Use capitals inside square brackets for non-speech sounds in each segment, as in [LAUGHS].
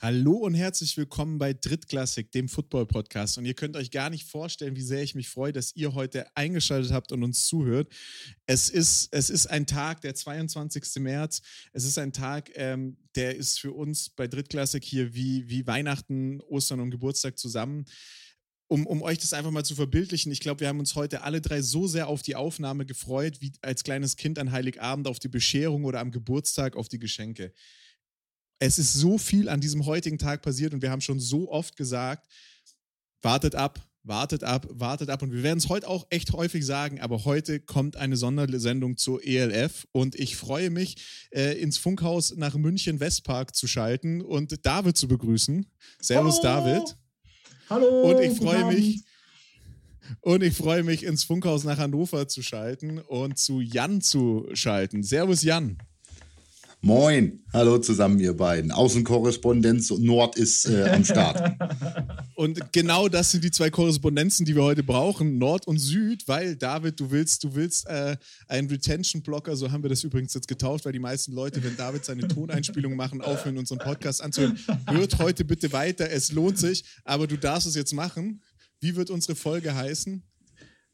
Hallo und herzlich willkommen bei Drittklassik, dem Football-Podcast. Und ihr könnt euch gar nicht vorstellen, wie sehr ich mich freue, dass ihr heute eingeschaltet habt und uns zuhört. Es ist, es ist ein Tag, der 22. März. Es ist ein Tag, ähm, der ist für uns bei Drittklassik hier wie, wie Weihnachten, Ostern und Geburtstag zusammen. Um, um euch das einfach mal zu verbildlichen, ich glaube, wir haben uns heute alle drei so sehr auf die Aufnahme gefreut, wie als kleines Kind an Heiligabend auf die Bescherung oder am Geburtstag auf die Geschenke es ist so viel an diesem heutigen Tag passiert und wir haben schon so oft gesagt, wartet ab, wartet ab, wartet ab. Und wir werden es heute auch echt häufig sagen, aber heute kommt eine Sondersendung zur ELF und ich freue mich, äh, ins Funkhaus nach München Westpark zu schalten und David zu begrüßen. Servus, Hallo. David. Hallo. Und ich freue mich. Und ich freue mich, ins Funkhaus nach Hannover zu schalten und zu Jan zu schalten. Servus, Jan. Moin, hallo zusammen, ihr beiden. Außenkorrespondenz Nord ist äh, am Start. [LAUGHS] Und genau das sind die zwei Korrespondenzen, die wir heute brauchen, Nord und Süd, weil David, du willst, du willst äh, einen Retention-Blocker, so haben wir das übrigens jetzt getauft, weil die meisten Leute, wenn David seine Toneinspielung machen, aufhören, unseren Podcast anzuhören. Hört heute bitte weiter, es lohnt sich, aber du darfst es jetzt machen. Wie wird unsere Folge heißen?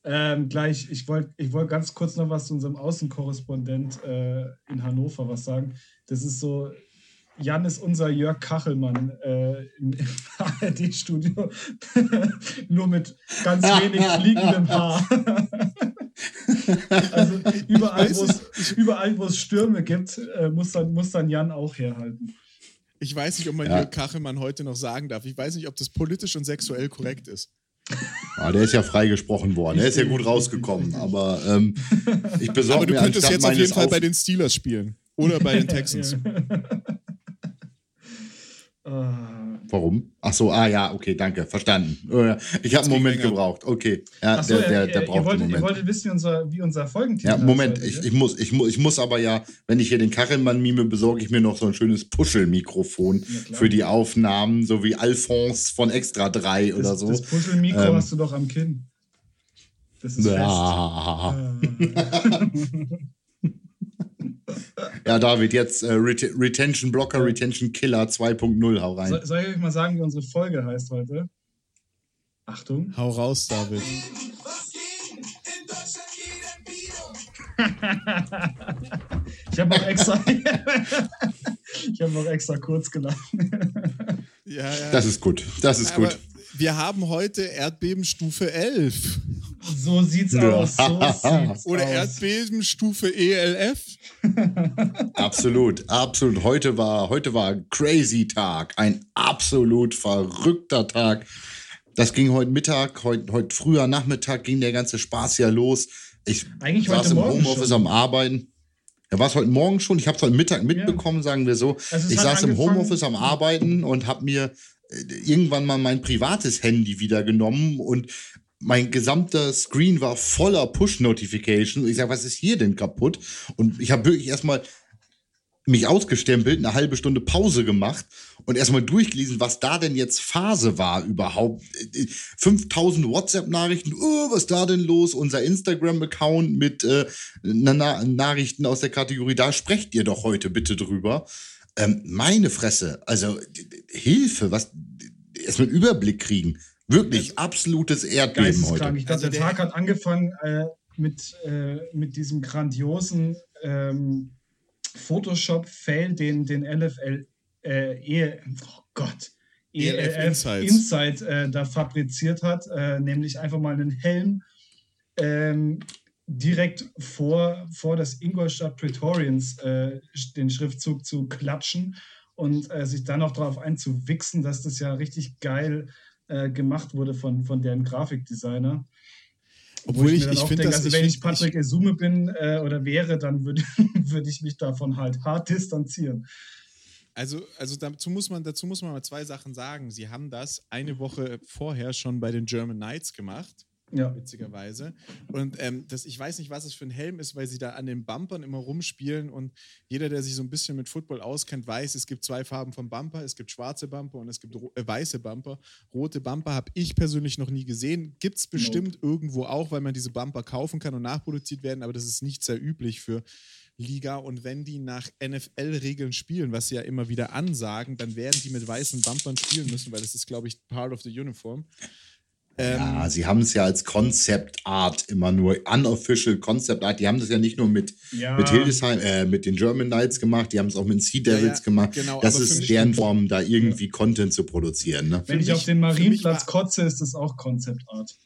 Ähm, gleich, ich wollte ich wollt ganz kurz noch was zu unserem Außenkorrespondent äh, in Hannover was sagen. Das ist so, Jan ist unser Jörg Kachelmann äh, im, im [LAUGHS] ARD-Studio, [LAUGHS] nur mit ganz wenig fliegendem Haar. [LAUGHS] also überall, wo es, überall, Stürme gibt, äh, muss, dann, muss dann Jan auch herhalten. Ich weiß nicht, ob man ja. Jörg Kachelmann heute noch sagen darf. Ich weiß nicht, ob das politisch und sexuell korrekt ist. Ah, der ist ja freigesprochen worden. Der ist ja gut rausgekommen. Aber ähm, ich besorge Aber du könntest jetzt auf jeden Fall bei den Steelers spielen. Oder bei den Texans. [LAUGHS] Warum? Ach so, ah ja, okay, danke, verstanden. Oh ich habe einen Moment gebraucht. Okay, ja, so, der, der, der ihr, braucht ihr wolltet, einen Moment. Ihr wolltet wissen, wie unser, wie unser Folgentitel Ja, Moment, ich, ich, muss, ich, muss, ich muss aber ja, wenn ich hier den Kachelmann mime, besorge ich mir noch so ein schönes Puschelmikrofon ja, für die Aufnahmen, so wie Alphonse von Extra 3 das, oder so. Das Puschelmikro ähm, hast du doch am Kinn. Das ist ja. fest. [LAUGHS] [LAUGHS] [LAUGHS] Ja, David, jetzt äh, Ret Retention Blocker, ja. Retention Killer 2.0, hau rein. So, soll ich euch mal sagen, wie unsere Folge heißt heute? Achtung. Hau raus, David. [LAUGHS] ich habe noch extra. [LAUGHS] ich habe noch extra kurz gelacht. ja, ja. Das ist gut. Das ist Aber gut. Wir haben heute Erdbebenstufe 11. So sieht's ja. aus. So sieht's Oder aus. Erdbebenstufe ELF. [LAUGHS] absolut, absolut. Heute war, heute war ein crazy Tag. Ein absolut verrückter Tag. Das ging heute Mittag, heute, heute früher Nachmittag ging der ganze Spaß ja los. Ich Eigentlich saß im Homeoffice am Arbeiten. Ja, war es heute Morgen schon? Ich habe es heute Mittag mitbekommen, ja. sagen wir so. Also ich saß im Homeoffice am Arbeiten und habe mir äh, irgendwann mal mein privates Handy wieder genommen und mein gesamter Screen war voller Push-Notifications. Ich sage, was ist hier denn kaputt? Und ich habe wirklich erstmal mich ausgestempelt, eine halbe Stunde Pause gemacht und erstmal durchgelesen, was da denn jetzt Phase war überhaupt. 5000 WhatsApp-Nachrichten, oh, was da denn los? Unser Instagram-Account mit äh, Na Nachrichten aus der Kategorie, da sprecht ihr doch heute bitte drüber. Ähm, meine Fresse, also Hilfe, was erstmal einen Überblick kriegen. Wirklich also, absolutes Erdbeben heute. Ich also der, Tag hat angefangen äh, mit, äh, mit diesem grandiosen ähm, Photoshop-Fail, den, den LFL, äh, e, oh Gott, ELF Insights, Insight äh, da fabriziert hat, äh, nämlich einfach mal einen Helm ähm, direkt vor, vor das Ingolstadt Praetorians äh, den Schriftzug zu klatschen und äh, sich dann auch darauf einzuwichsen, dass das ja richtig geil äh, gemacht wurde von, von deren Grafikdesigner. Obwohl ich, ich, ich finde, also wenn ich Patrick Esume bin äh, oder wäre, dann würde [LAUGHS] würd ich mich davon halt hart distanzieren. Also, also dazu muss man, dazu muss man mal zwei Sachen sagen. Sie haben das eine Woche vorher schon bei den German Knights gemacht ja. witzigerweise. Und ähm, das, ich weiß nicht, was es für ein Helm ist, weil sie da an den Bumpern immer rumspielen und jeder, der sich so ein bisschen mit Football auskennt, weiß, es gibt zwei Farben vom Bumper, es gibt schwarze Bumper und es gibt äh, weiße Bumper. Rote Bumper habe ich persönlich noch nie gesehen. Gibt es bestimmt no. irgendwo auch, weil man diese Bumper kaufen kann und nachproduziert werden, aber das ist nicht sehr üblich für Liga und wenn die nach NFL-Regeln spielen, was sie ja immer wieder ansagen, dann werden die mit weißen Bumpern spielen müssen, weil das ist, glaube ich, part of the uniform. Ähm, ja, sie haben es ja als Concept Art immer nur, unofficial Concept Art. Die haben das ja nicht nur mit, ja. mit Hildesheim, äh, mit den German Knights gemacht, die haben es auch mit den Sea Devils ja, ja, gemacht. Genau, das ist deren Form, da irgendwie Content zu produzieren. Ne? Wenn ich auf den Marienplatz kotze, ist das auch Concept Art.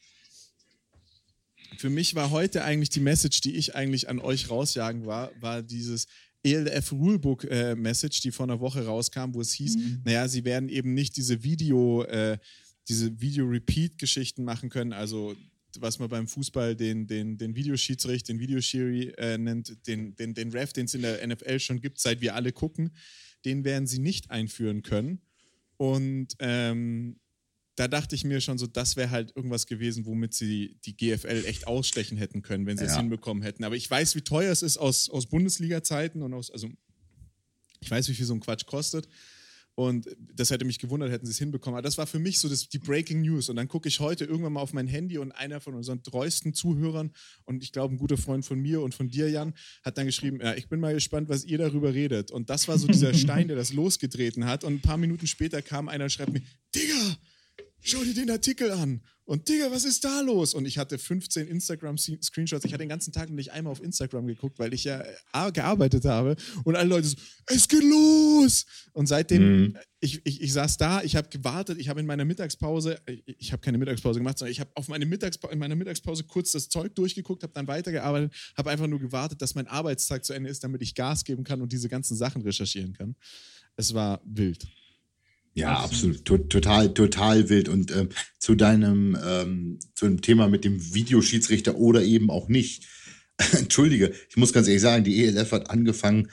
Für mich war heute eigentlich die Message, die ich eigentlich an euch rausjagen war, war dieses, ELF Rulebook äh, Message, die vor einer Woche rauskam, wo es hieß, mhm. naja, sie werden eben nicht diese Video, äh, diese Video-Repeat-Geschichten machen können, also was man beim Fußball den, den, den Videoschiedsrichter, den Videoschiri äh, nennt, den, den, den Ref, den es in der NFL schon gibt, seit wir alle gucken, den werden sie nicht einführen können. Und ähm, da dachte ich mir schon so, das wäre halt irgendwas gewesen, womit sie die GFL echt ausstechen hätten können, wenn sie ja. es hinbekommen hätten. Aber ich weiß, wie teuer es ist aus, aus Bundesliga-Zeiten und aus, also ich weiß, wie viel so ein Quatsch kostet. Und das hätte mich gewundert, hätten sie es hinbekommen. Aber das war für mich so das, die Breaking News. Und dann gucke ich heute irgendwann mal auf mein Handy und einer von unseren treuesten Zuhörern und ich glaube, ein guter Freund von mir und von dir, Jan, hat dann geschrieben: Ja, ich bin mal gespannt, was ihr darüber redet. Und das war so dieser [LAUGHS] Stein, der das losgetreten hat. Und ein paar Minuten später kam einer und schreibt mir: Digga, schau dir den Artikel an. Und Digga, was ist da los? Und ich hatte 15 Instagram-Screenshots. Ich hatte den ganzen Tag nicht einmal auf Instagram geguckt, weil ich ja äh, gearbeitet habe. Und alle Leute so, es geht los! Und seitdem, mhm. ich, ich, ich saß da, ich habe gewartet, ich habe in meiner Mittagspause, äh, ich habe keine Mittagspause gemacht, sondern ich habe auf meine Mittagspause, in meiner Mittagspause kurz das Zeug durchgeguckt, habe dann weitergearbeitet, habe einfach nur gewartet, dass mein Arbeitstag zu Ende ist, damit ich Gas geben kann und diese ganzen Sachen recherchieren kann. Es war wild. Ja, absolut. absolut. Total, total wild. Und äh, zu deinem, ähm, zu dem Thema mit dem Videoschiedsrichter oder eben auch nicht. [LAUGHS] Entschuldige, ich muss ganz ehrlich sagen, die ELF hat angefangen,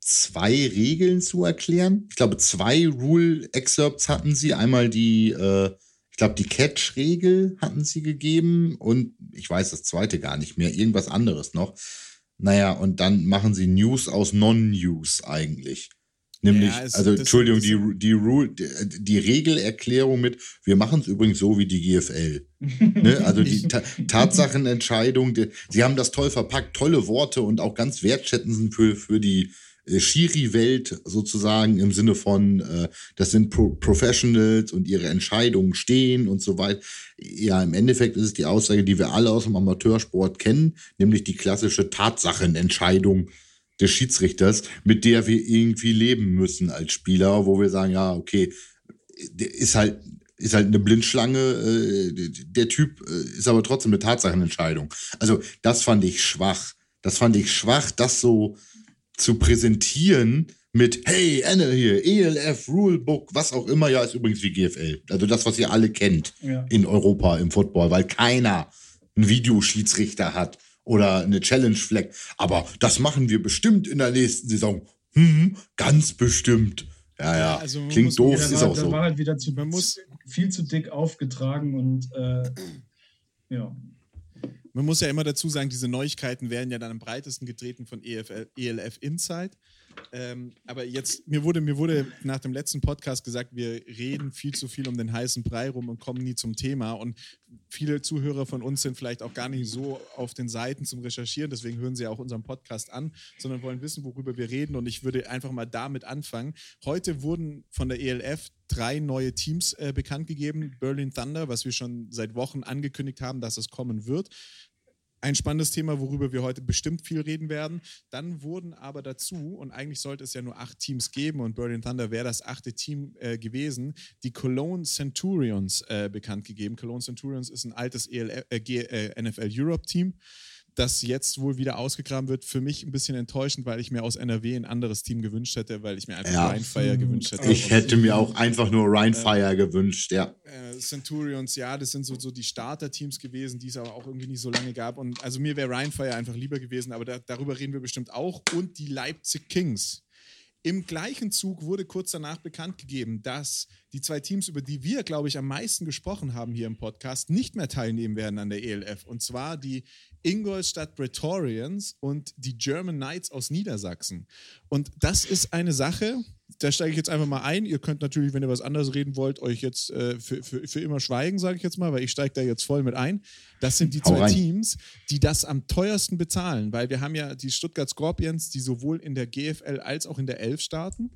zwei Regeln zu erklären. Ich glaube, zwei Rule-Excerpts hatten sie. Einmal die, äh, ich glaube, die Catch-Regel hatten sie gegeben und ich weiß das zweite gar nicht mehr. Irgendwas anderes noch. Naja, und dann machen sie News aus Non-News eigentlich. Nämlich, ja, es, also Entschuldigung, die, die, Rule, die, die Regelerklärung mit, wir machen es übrigens so wie die GFL. ne? [LAUGHS] Also die Ta Tatsachenentscheidung, die, sie haben das toll verpackt, tolle Worte und auch ganz wertschätzend für, für die äh, Schiri-Welt sozusagen im Sinne von, äh, das sind Pro Professionals und ihre Entscheidungen stehen und so weiter. Ja, im Endeffekt ist es die Aussage, die wir alle aus dem Amateursport kennen, nämlich die klassische Tatsachenentscheidung des Schiedsrichters, mit der wir irgendwie leben müssen als Spieler, wo wir sagen, ja, okay, ist halt ist halt eine Blindschlange, äh, der Typ äh, ist aber trotzdem eine Tatsachenentscheidung. Also das fand ich schwach. Das fand ich schwach, das so zu präsentieren mit, hey, Anne hier, ELF, Rulebook, was auch immer, ja, ist übrigens wie GFL. Also das, was ihr alle kennt ja. in Europa im Football, weil keiner einen Videoschiedsrichter hat oder eine Challenge Flag. Aber das machen wir bestimmt in der nächsten Saison. Hm, ganz bestimmt. Ja, ja. Also Klingt doof, ist war, auch so. war halt wieder zu, man muss viel zu dick aufgetragen und äh, ja. Man muss ja immer dazu sagen, diese Neuigkeiten werden ja dann am breitesten getreten von EFL, ELF Insight. Ähm, aber jetzt, mir wurde, mir wurde nach dem letzten Podcast gesagt, wir reden viel zu viel um den heißen Brei rum und kommen nie zum Thema. Und viele Zuhörer von uns sind vielleicht auch gar nicht so auf den Seiten zum Recherchieren, deswegen hören sie auch unseren Podcast an, sondern wollen wissen, worüber wir reden. Und ich würde einfach mal damit anfangen. Heute wurden von der ELF drei neue Teams äh, bekannt gegeben. Berlin Thunder, was wir schon seit Wochen angekündigt haben, dass es kommen wird ein spannendes Thema, worüber wir heute bestimmt viel reden werden. Dann wurden aber dazu, und eigentlich sollte es ja nur acht Teams geben, und Berlin Thunder wäre das achte Team äh, gewesen, die Cologne Centurions äh, bekannt gegeben. Cologne Centurions ist ein altes ELF, äh, äh NFL Europe Team das jetzt wohl wieder ausgegraben wird, für mich ein bisschen enttäuschend, weil ich mir aus NRW ein anderes Team gewünscht hätte, weil ich mir einfach ja. Rheinfire gewünscht hätte. Ich hätte mir auch einfach nur Rheinfire äh, gewünscht, ja. Äh, Centurions, ja, das sind so, so die Starter-Teams gewesen, die es aber auch irgendwie nicht so lange gab. Und also mir wäre Rheinfire einfach lieber gewesen, aber da, darüber reden wir bestimmt auch. Und die Leipzig Kings. Im gleichen Zug wurde kurz danach bekannt gegeben, dass die zwei Teams, über die wir, glaube ich, am meisten gesprochen haben hier im Podcast, nicht mehr teilnehmen werden an der ELF. Und zwar die Ingolstadt Praetorians und die German Knights aus Niedersachsen. Und das ist eine Sache, da steige ich jetzt einfach mal ein. Ihr könnt natürlich, wenn ihr was anderes reden wollt, euch jetzt äh, für, für, für immer schweigen, sage ich jetzt mal, weil ich steige da jetzt voll mit ein. Das sind die zwei Teams, die das am teuersten bezahlen, weil wir haben ja die Stuttgart Scorpions, die sowohl in der GFL als auch in der Elf starten.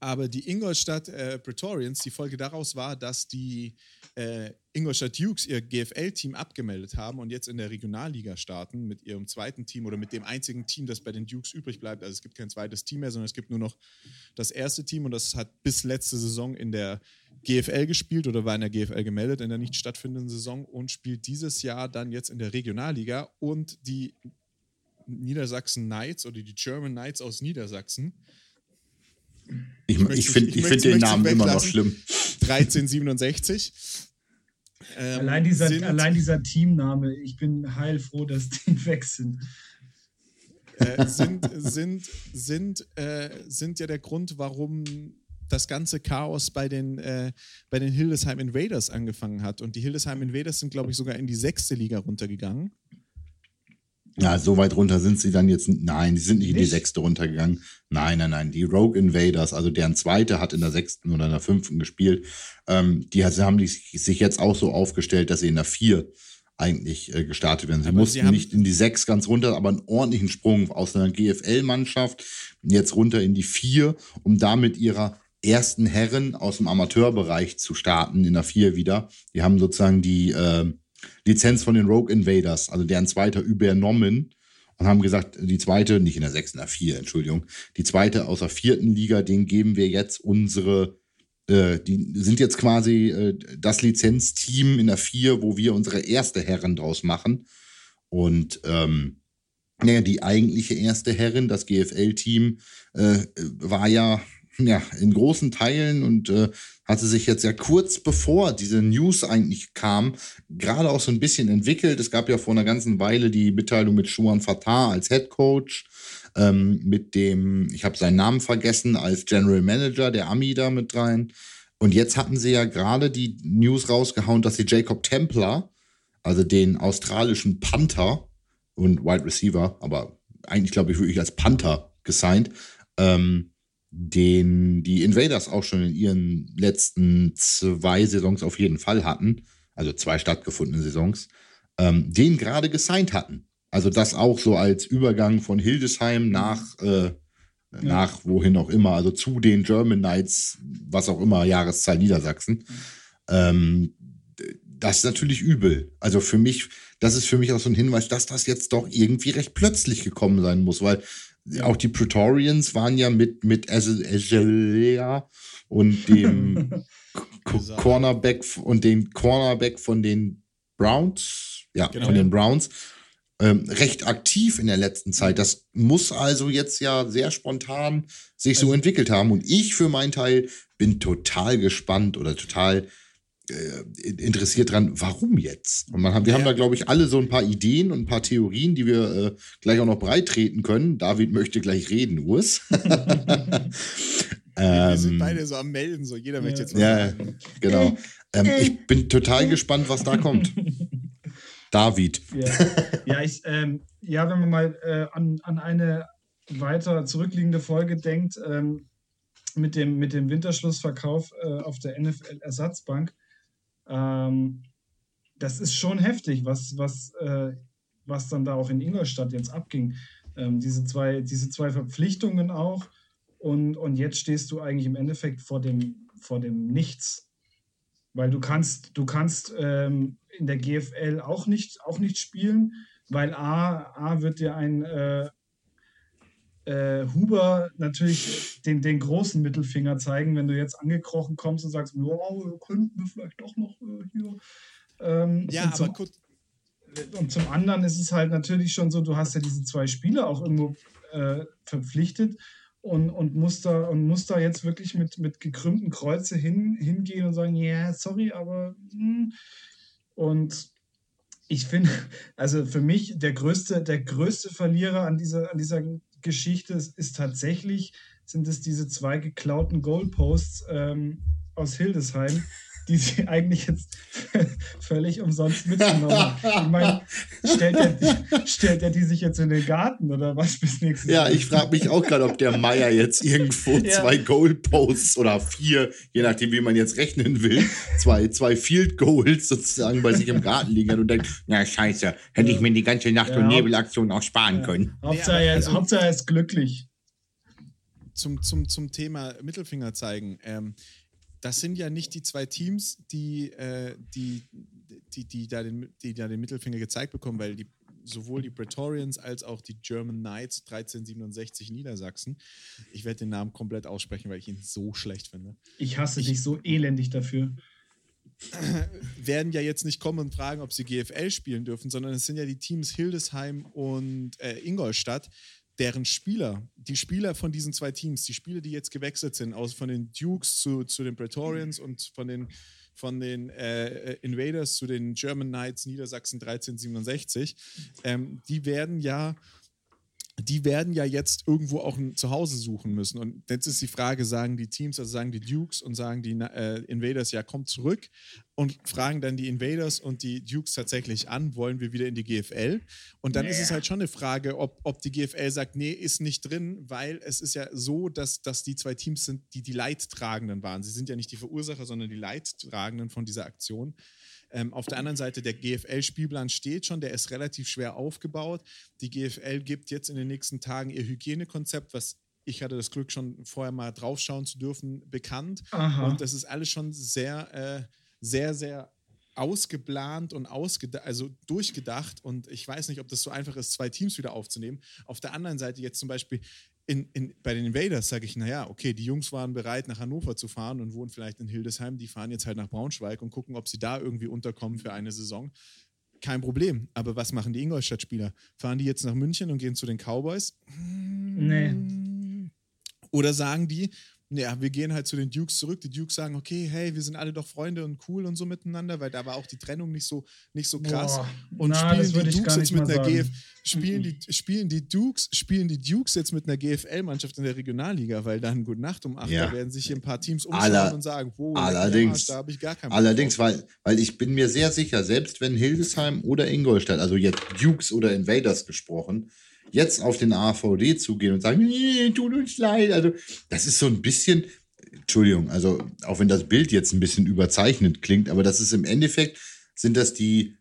Aber die Ingolstadt äh, Praetorians, die Folge daraus war, dass die äh, Ingolstadt Dukes ihr GFL-Team abgemeldet haben und jetzt in der Regionalliga starten mit ihrem zweiten Team oder mit dem einzigen Team, das bei den Dukes übrig bleibt. Also es gibt kein zweites Team mehr, sondern es gibt nur noch das erste Team und das hat bis letzte Saison in der GFL gespielt oder war in der GFL gemeldet in der nicht stattfindenden Saison und spielt dieses Jahr dann jetzt in der Regionalliga und die Niedersachsen Knights oder die German Knights aus Niedersachsen ich, ich, ich finde find den Namen immer noch schlimm. 1367. Ähm, allein, dieser, sind, allein dieser Teamname, ich bin heilfroh, dass [LAUGHS] die weg sind. Äh, sind, sind, sind, äh, sind ja der Grund, warum das ganze Chaos bei den, äh, bei den Hildesheim Invaders angefangen hat. Und die Hildesheim Invaders sind, glaube ich, sogar in die sechste Liga runtergegangen. Ja, so weit runter sind sie dann jetzt. Nein, die sind nicht, nicht, in die sechste runtergegangen. Nein, nein, nein. Die Rogue Invaders, also deren zweite hat in der sechsten oder in der fünften gespielt. Ähm, die haben sich jetzt auch so aufgestellt, dass sie in der vier eigentlich äh, gestartet werden. Sie aber mussten sie nicht in die sechs ganz runter, aber einen ordentlichen Sprung aus einer GFL-Mannschaft jetzt runter in die vier, um damit ihrer ersten Herren aus dem Amateurbereich zu starten in der vier wieder. Die haben sozusagen die äh, Lizenz von den Rogue Invaders, also deren zweiter übernommen und haben gesagt, die zweite, nicht in der sechsten, in der vier, Entschuldigung, die zweite aus der vierten Liga, den geben wir jetzt unsere, äh, die sind jetzt quasi äh, das Lizenzteam in der vier, wo wir unsere erste Herren draus machen. Und ähm, naja, die eigentliche erste Herrin, das GFL-Team, äh, war ja ja, in großen Teilen und äh, hatte sich jetzt ja kurz bevor diese News eigentlich kam, gerade auch so ein bisschen entwickelt. Es gab ja vor einer ganzen Weile die Mitteilung mit Schuan Fatah als Head Coach, ähm, mit dem, ich habe seinen Namen vergessen, als General Manager, der Ami da mit rein. Und jetzt hatten sie ja gerade die News rausgehauen, dass sie Jacob Templer, also den australischen Panther und Wide Receiver, aber eigentlich glaube ich wirklich als Panther gesigned, ähm, den die Invaders auch schon in ihren letzten zwei Saisons auf jeden Fall hatten, also zwei stattgefundene Saisons, ähm, den gerade gesigned hatten. Also das auch so als Übergang von Hildesheim nach, äh, ja. nach wohin auch immer, also zu den German Knights, was auch immer, Jahreszahl Niedersachsen. Ähm, das ist natürlich übel. Also für mich, das ist für mich auch so ein Hinweis, dass das jetzt doch irgendwie recht plötzlich gekommen sein muss, weil auch die Praetorians waren ja mit, mit Ezelea und dem [LAUGHS] Cornerback und den Cornerback von den Browns, ja, genau. von den Browns, ähm, recht aktiv in der letzten Zeit. Das muss also jetzt ja sehr spontan sich also, so entwickelt haben. Und ich für meinen Teil bin total gespannt oder total interessiert dran, warum jetzt? Und man haben, wir ja. haben da, glaube ich, alle so ein paar Ideen und ein paar Theorien, die wir äh, gleich auch noch breit treten können. David möchte gleich reden, Urs. [LAUGHS] wir sind ähm, beide so am Melden, so jeder möchte jetzt was ja, sagen. Genau. Ähm, ich bin total gespannt, was da kommt. [LAUGHS] David. Ja, ja, ich, ähm, ja wenn man mal äh, an, an eine weiter zurückliegende Folge denkt, ähm, mit, dem, mit dem Winterschlussverkauf äh, auf der NFL-Ersatzbank, ähm, das ist schon heftig, was, was, äh, was dann da auch in Ingolstadt jetzt abging. Ähm, diese, zwei, diese zwei Verpflichtungen auch. Und, und jetzt stehst du eigentlich im Endeffekt vor dem, vor dem Nichts. Weil du kannst, du kannst ähm, in der GFL auch nicht, auch nicht spielen, weil A, A wird dir ein äh, äh, Huber natürlich den, den großen Mittelfinger zeigen, wenn du jetzt angekrochen kommst und sagst, wow, könnten wir vielleicht doch noch äh, hier. Ähm, ja, aber zum, gut. Und zum anderen ist es halt natürlich schon so, du hast ja diese zwei Spieler auch irgendwo äh, verpflichtet und, und musst da und musst da jetzt wirklich mit, mit gekrümmten Kreuze hin, hingehen und sagen, ja, yeah, sorry, aber hm. und ich finde, also für mich der größte, der größte Verlierer an dieser, an dieser Geschichte ist tatsächlich, sind es diese zwei geklauten Goalposts ähm, aus Hildesheim, [LAUGHS] die sie [LAUGHS] eigentlich jetzt völlig umsonst mitgenommen haben. Ich meine, stellt er, stellt er die sich jetzt in den Garten oder was bis nächstes Jahr? Ja, ich frage mich auch gerade, ob der Meier jetzt irgendwo ja. zwei Goalposts oder vier, je nachdem, wie man jetzt rechnen will, zwei, zwei Field Goals sozusagen bei sich im Garten liegen hat und denkt, na scheiße, hätte ich mir die ganze Nacht- und Nebelaktion auch sparen können. Hauptsache, er, also, Hauptsache er ist glücklich. Zum, zum, zum Thema Mittelfinger zeigen. Ähm, das sind ja nicht die zwei Teams, die, äh, die, die, die, da den, die da den Mittelfinger gezeigt bekommen, weil die, sowohl die Praetorians als auch die German Knights 1367 Niedersachsen, ich werde den Namen komplett aussprechen, weil ich ihn so schlecht finde. Ich hasse ich, dich so elendig dafür. [CLEARS THROAT] werden ja jetzt nicht kommen und fragen, ob sie GFL spielen dürfen, sondern es sind ja die Teams Hildesheim und äh, Ingolstadt, deren Spieler, die Spieler von diesen zwei Teams, die Spieler, die jetzt gewechselt sind, aus von den Dukes zu, zu den Praetorians und von den, von den äh, Invaders zu den German Knights Niedersachsen 1367, ähm, die werden ja die werden ja jetzt irgendwo auch ein Zuhause suchen müssen. Und jetzt ist die Frage, sagen die Teams, also sagen die Dukes und sagen die äh, Invaders, ja, kommt zurück und fragen dann die Invaders und die Dukes tatsächlich an, wollen wir wieder in die GFL? Und dann naja. ist es halt schon eine Frage, ob, ob die GFL sagt, nee, ist nicht drin, weil es ist ja so, dass, dass die zwei Teams sind, die die Leidtragenden waren. Sie sind ja nicht die Verursacher, sondern die Leidtragenden von dieser Aktion. Ähm, auf der anderen Seite, der GFL-Spielplan steht schon, der ist relativ schwer aufgebaut. Die GFL gibt jetzt in den nächsten Tagen ihr Hygienekonzept, was ich hatte das Glück, schon vorher mal draufschauen zu dürfen, bekannt. Aha. Und das ist alles schon sehr, äh, sehr, sehr ausgeplant und ausgedacht, also durchgedacht. Und ich weiß nicht, ob das so einfach ist, zwei Teams wieder aufzunehmen. Auf der anderen Seite jetzt zum Beispiel in, in, bei den Invaders sage ich, naja, okay, die Jungs waren bereit, nach Hannover zu fahren und wohnen vielleicht in Hildesheim. Die fahren jetzt halt nach Braunschweig und gucken, ob sie da irgendwie unterkommen für eine Saison. Kein Problem. Aber was machen die Ingolstadt-Spieler? Fahren die jetzt nach München und gehen zu den Cowboys? Nee. Oder sagen die, ja, wir gehen halt zu den Dukes zurück. Die Dukes sagen, okay, hey, wir sind alle doch Freunde und cool und so miteinander, weil da war auch die Trennung nicht so, nicht so krass. Boah, und na, spielen die Dukes jetzt mit einer GF, spielen die, spielen die Dukes, spielen die Dukes jetzt mit einer GFL-Mannschaft in der Regionalliga, weil dann gut Nacht um 8 ja. werden sich hier ein paar Teams umschauen Aller, und sagen, wo allerdings, da habe ich gar keinen Allerdings, weil, weil ich bin mir sehr sicher, selbst wenn Hildesheim oder Ingolstadt, also jetzt Dukes oder Invaders gesprochen, jetzt auf den AVD zugehen und sagen, nee, tut uns leid. Also, das ist so ein bisschen, Entschuldigung, also auch wenn das Bild jetzt ein bisschen überzeichnet klingt, aber das ist im Endeffekt, sind das die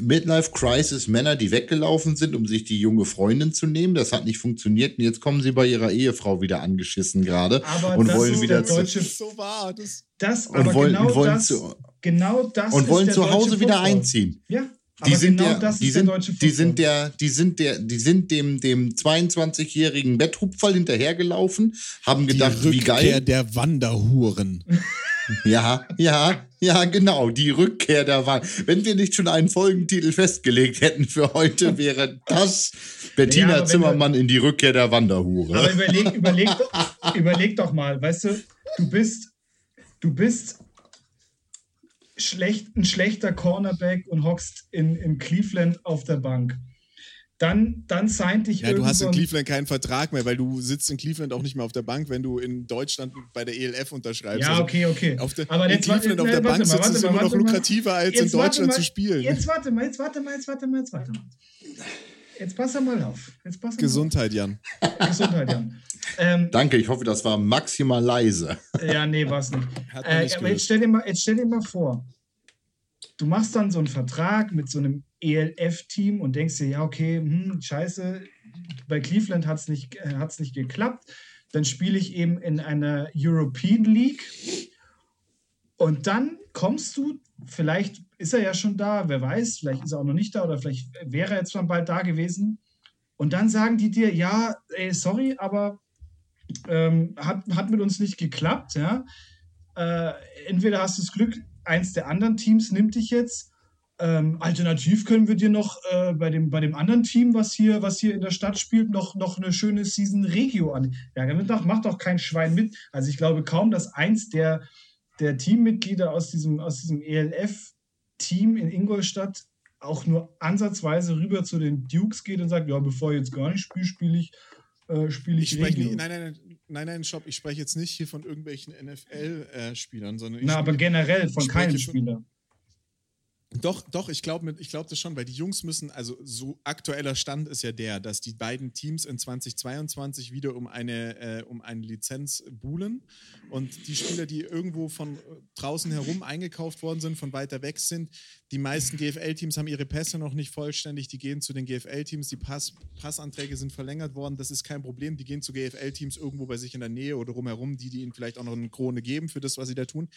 Midlife-Crisis-Männer, die weggelaufen sind, um sich die junge Freundin zu nehmen. Das hat nicht funktioniert und jetzt kommen sie bei ihrer Ehefrau wieder angeschissen gerade und wollen wieder zu, so wahr. Das, das und wollen, genau wollen das, zu, genau das und wollen zu Hause wieder einziehen. Ja, die sind genau der, die sind, die sind der, die sind der, die sind dem, dem 22-jährigen Betthupferl hinterhergelaufen, haben gedacht, die wie geil. der Wanderhuren. [LAUGHS] ja, ja, ja, genau, die Rückkehr der Wanderhuren. Wenn wir nicht schon einen Folgentitel festgelegt hätten für heute, wäre das Bettina ja, Zimmermann du, in die Rückkehr der Wanderhure. Aber überleg, überleg, überleg doch mal, weißt du, du bist, du bist schlecht, ein schlechter Cornerback und hockst in, in Cleveland auf der Bank. Dann, dann signed dich Ja, du hast in Cleveland keinen Vertrag mehr, weil du sitzt in Cleveland auch nicht mehr auf der Bank, wenn du in Deutschland bei der ELF unterschreibst. Ja, also okay, okay. Auf der, Aber in Cleveland auf der Bank mal, sitzen ist immer noch lukrativer, als in Deutschland mal, zu spielen. Jetzt warte mal, jetzt warte mal, jetzt warte mal, jetzt warte mal. Jetzt pass mal auf. Jetzt pass Gesundheit, Jan. Gesundheit, Jan. Ähm, Danke, ich hoffe, das war maximal leise. Ja, nee, war es nicht. Äh, nicht aber jetzt stell, dir mal, jetzt stell dir mal vor, du machst dann so einen Vertrag mit so einem ELF-Team und denkst dir, ja, okay, hm, scheiße, bei Cleveland hat es nicht, äh, nicht geklappt. Dann spiele ich eben in einer European League. Und dann kommst du, vielleicht ist er ja schon da, wer weiß, vielleicht ist er auch noch nicht da oder vielleicht wäre er jetzt schon bald da gewesen. Und dann sagen die dir, ja, ey, sorry, aber ähm, hat, hat mit uns nicht geklappt. Ja? Äh, entweder hast du das Glück, eins der anderen Teams nimmt dich jetzt. Ähm, alternativ können wir dir noch äh, bei, dem, bei dem anderen Team, was hier, was hier in der Stadt spielt, noch, noch eine schöne Season Regio an. Ja, damit macht doch kein Schwein mit. Also ich glaube kaum, dass eins der, der Teammitglieder aus diesem, aus diesem ELF-Team in Ingolstadt auch nur ansatzweise rüber zu den Dukes geht und sagt, ja, bevor ich jetzt gar nicht spiele, spiele ich äh, spiele ich, ich spreche nicht, nein, nein, nein, nein, Shop, ich spreche jetzt nicht hier von irgendwelchen NFL-Spielern, äh, sondern Na, aber generell von keinem Spieler. Doch, doch, ich glaube ich glaub das schon, weil die Jungs müssen, also so aktueller Stand ist ja der, dass die beiden Teams in 2022 wieder um eine, äh, um eine Lizenz buhlen und die Spieler, die irgendwo von äh, draußen herum eingekauft worden sind, von weiter weg sind, die meisten GFL-Teams haben ihre Pässe noch nicht vollständig, die gehen zu den GFL-Teams, die Pass, Passanträge sind verlängert worden, das ist kein Problem, die gehen zu GFL-Teams irgendwo bei sich in der Nähe oder rumherum, die, die ihnen vielleicht auch noch eine Krone geben für das, was sie da tun.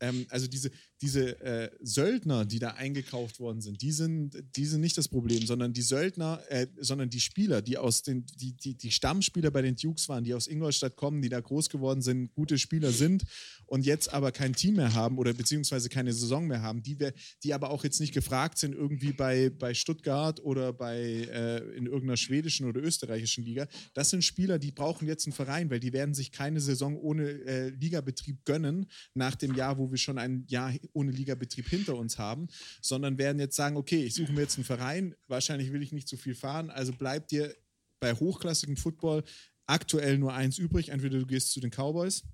Ähm, also diese, diese äh, Söldner, die da eingekauft worden sind, die sind, die sind nicht das Problem, sondern die Söldner, äh, sondern die Spieler, die aus den, die, die, die Stammspieler bei den Dukes waren, die aus Ingolstadt kommen, die da groß geworden sind, gute Spieler sind und jetzt aber kein Team mehr haben oder beziehungsweise keine Saison mehr haben, die, die aber auch jetzt nicht gefragt sind, irgendwie bei, bei Stuttgart oder bei äh, in irgendeiner schwedischen oder österreichischen Liga. Das sind Spieler, die brauchen jetzt einen Verein, weil die werden sich keine Saison ohne äh, Ligabetrieb gönnen, nach dem Jahr, wo wir schon ein Jahr ohne Ligabetrieb hinter uns haben, sondern werden jetzt sagen, okay, ich suche mir jetzt einen Verein, wahrscheinlich will ich nicht zu viel fahren, also bleibt dir bei hochklassigem Football aktuell nur eins übrig, entweder du gehst zu den Cowboys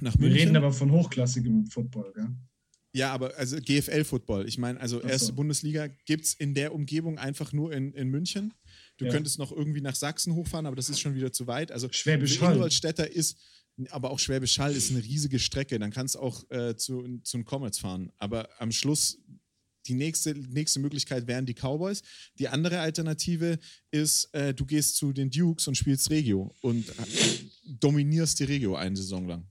nach München. Wir reden aber von hochklassigem Football, gell? Ja, aber also GFL-Football. Ich meine, also erste so. Bundesliga gibt es in der Umgebung einfach nur in, in München. Du ja. könntest noch irgendwie nach Sachsen hochfahren, aber das ist schon wieder zu weit. Also Schwäbisch Hall. Ingolstädter ist, aber auch Schwäbisch Hall ist eine riesige Strecke. Dann kannst du auch äh, zu, zu den Comets fahren. Aber am Schluss die nächste, nächste Möglichkeit wären die Cowboys. Die andere Alternative ist, äh, du gehst zu den Dukes und spielst Regio und äh, dominierst die Regio eine Saison lang.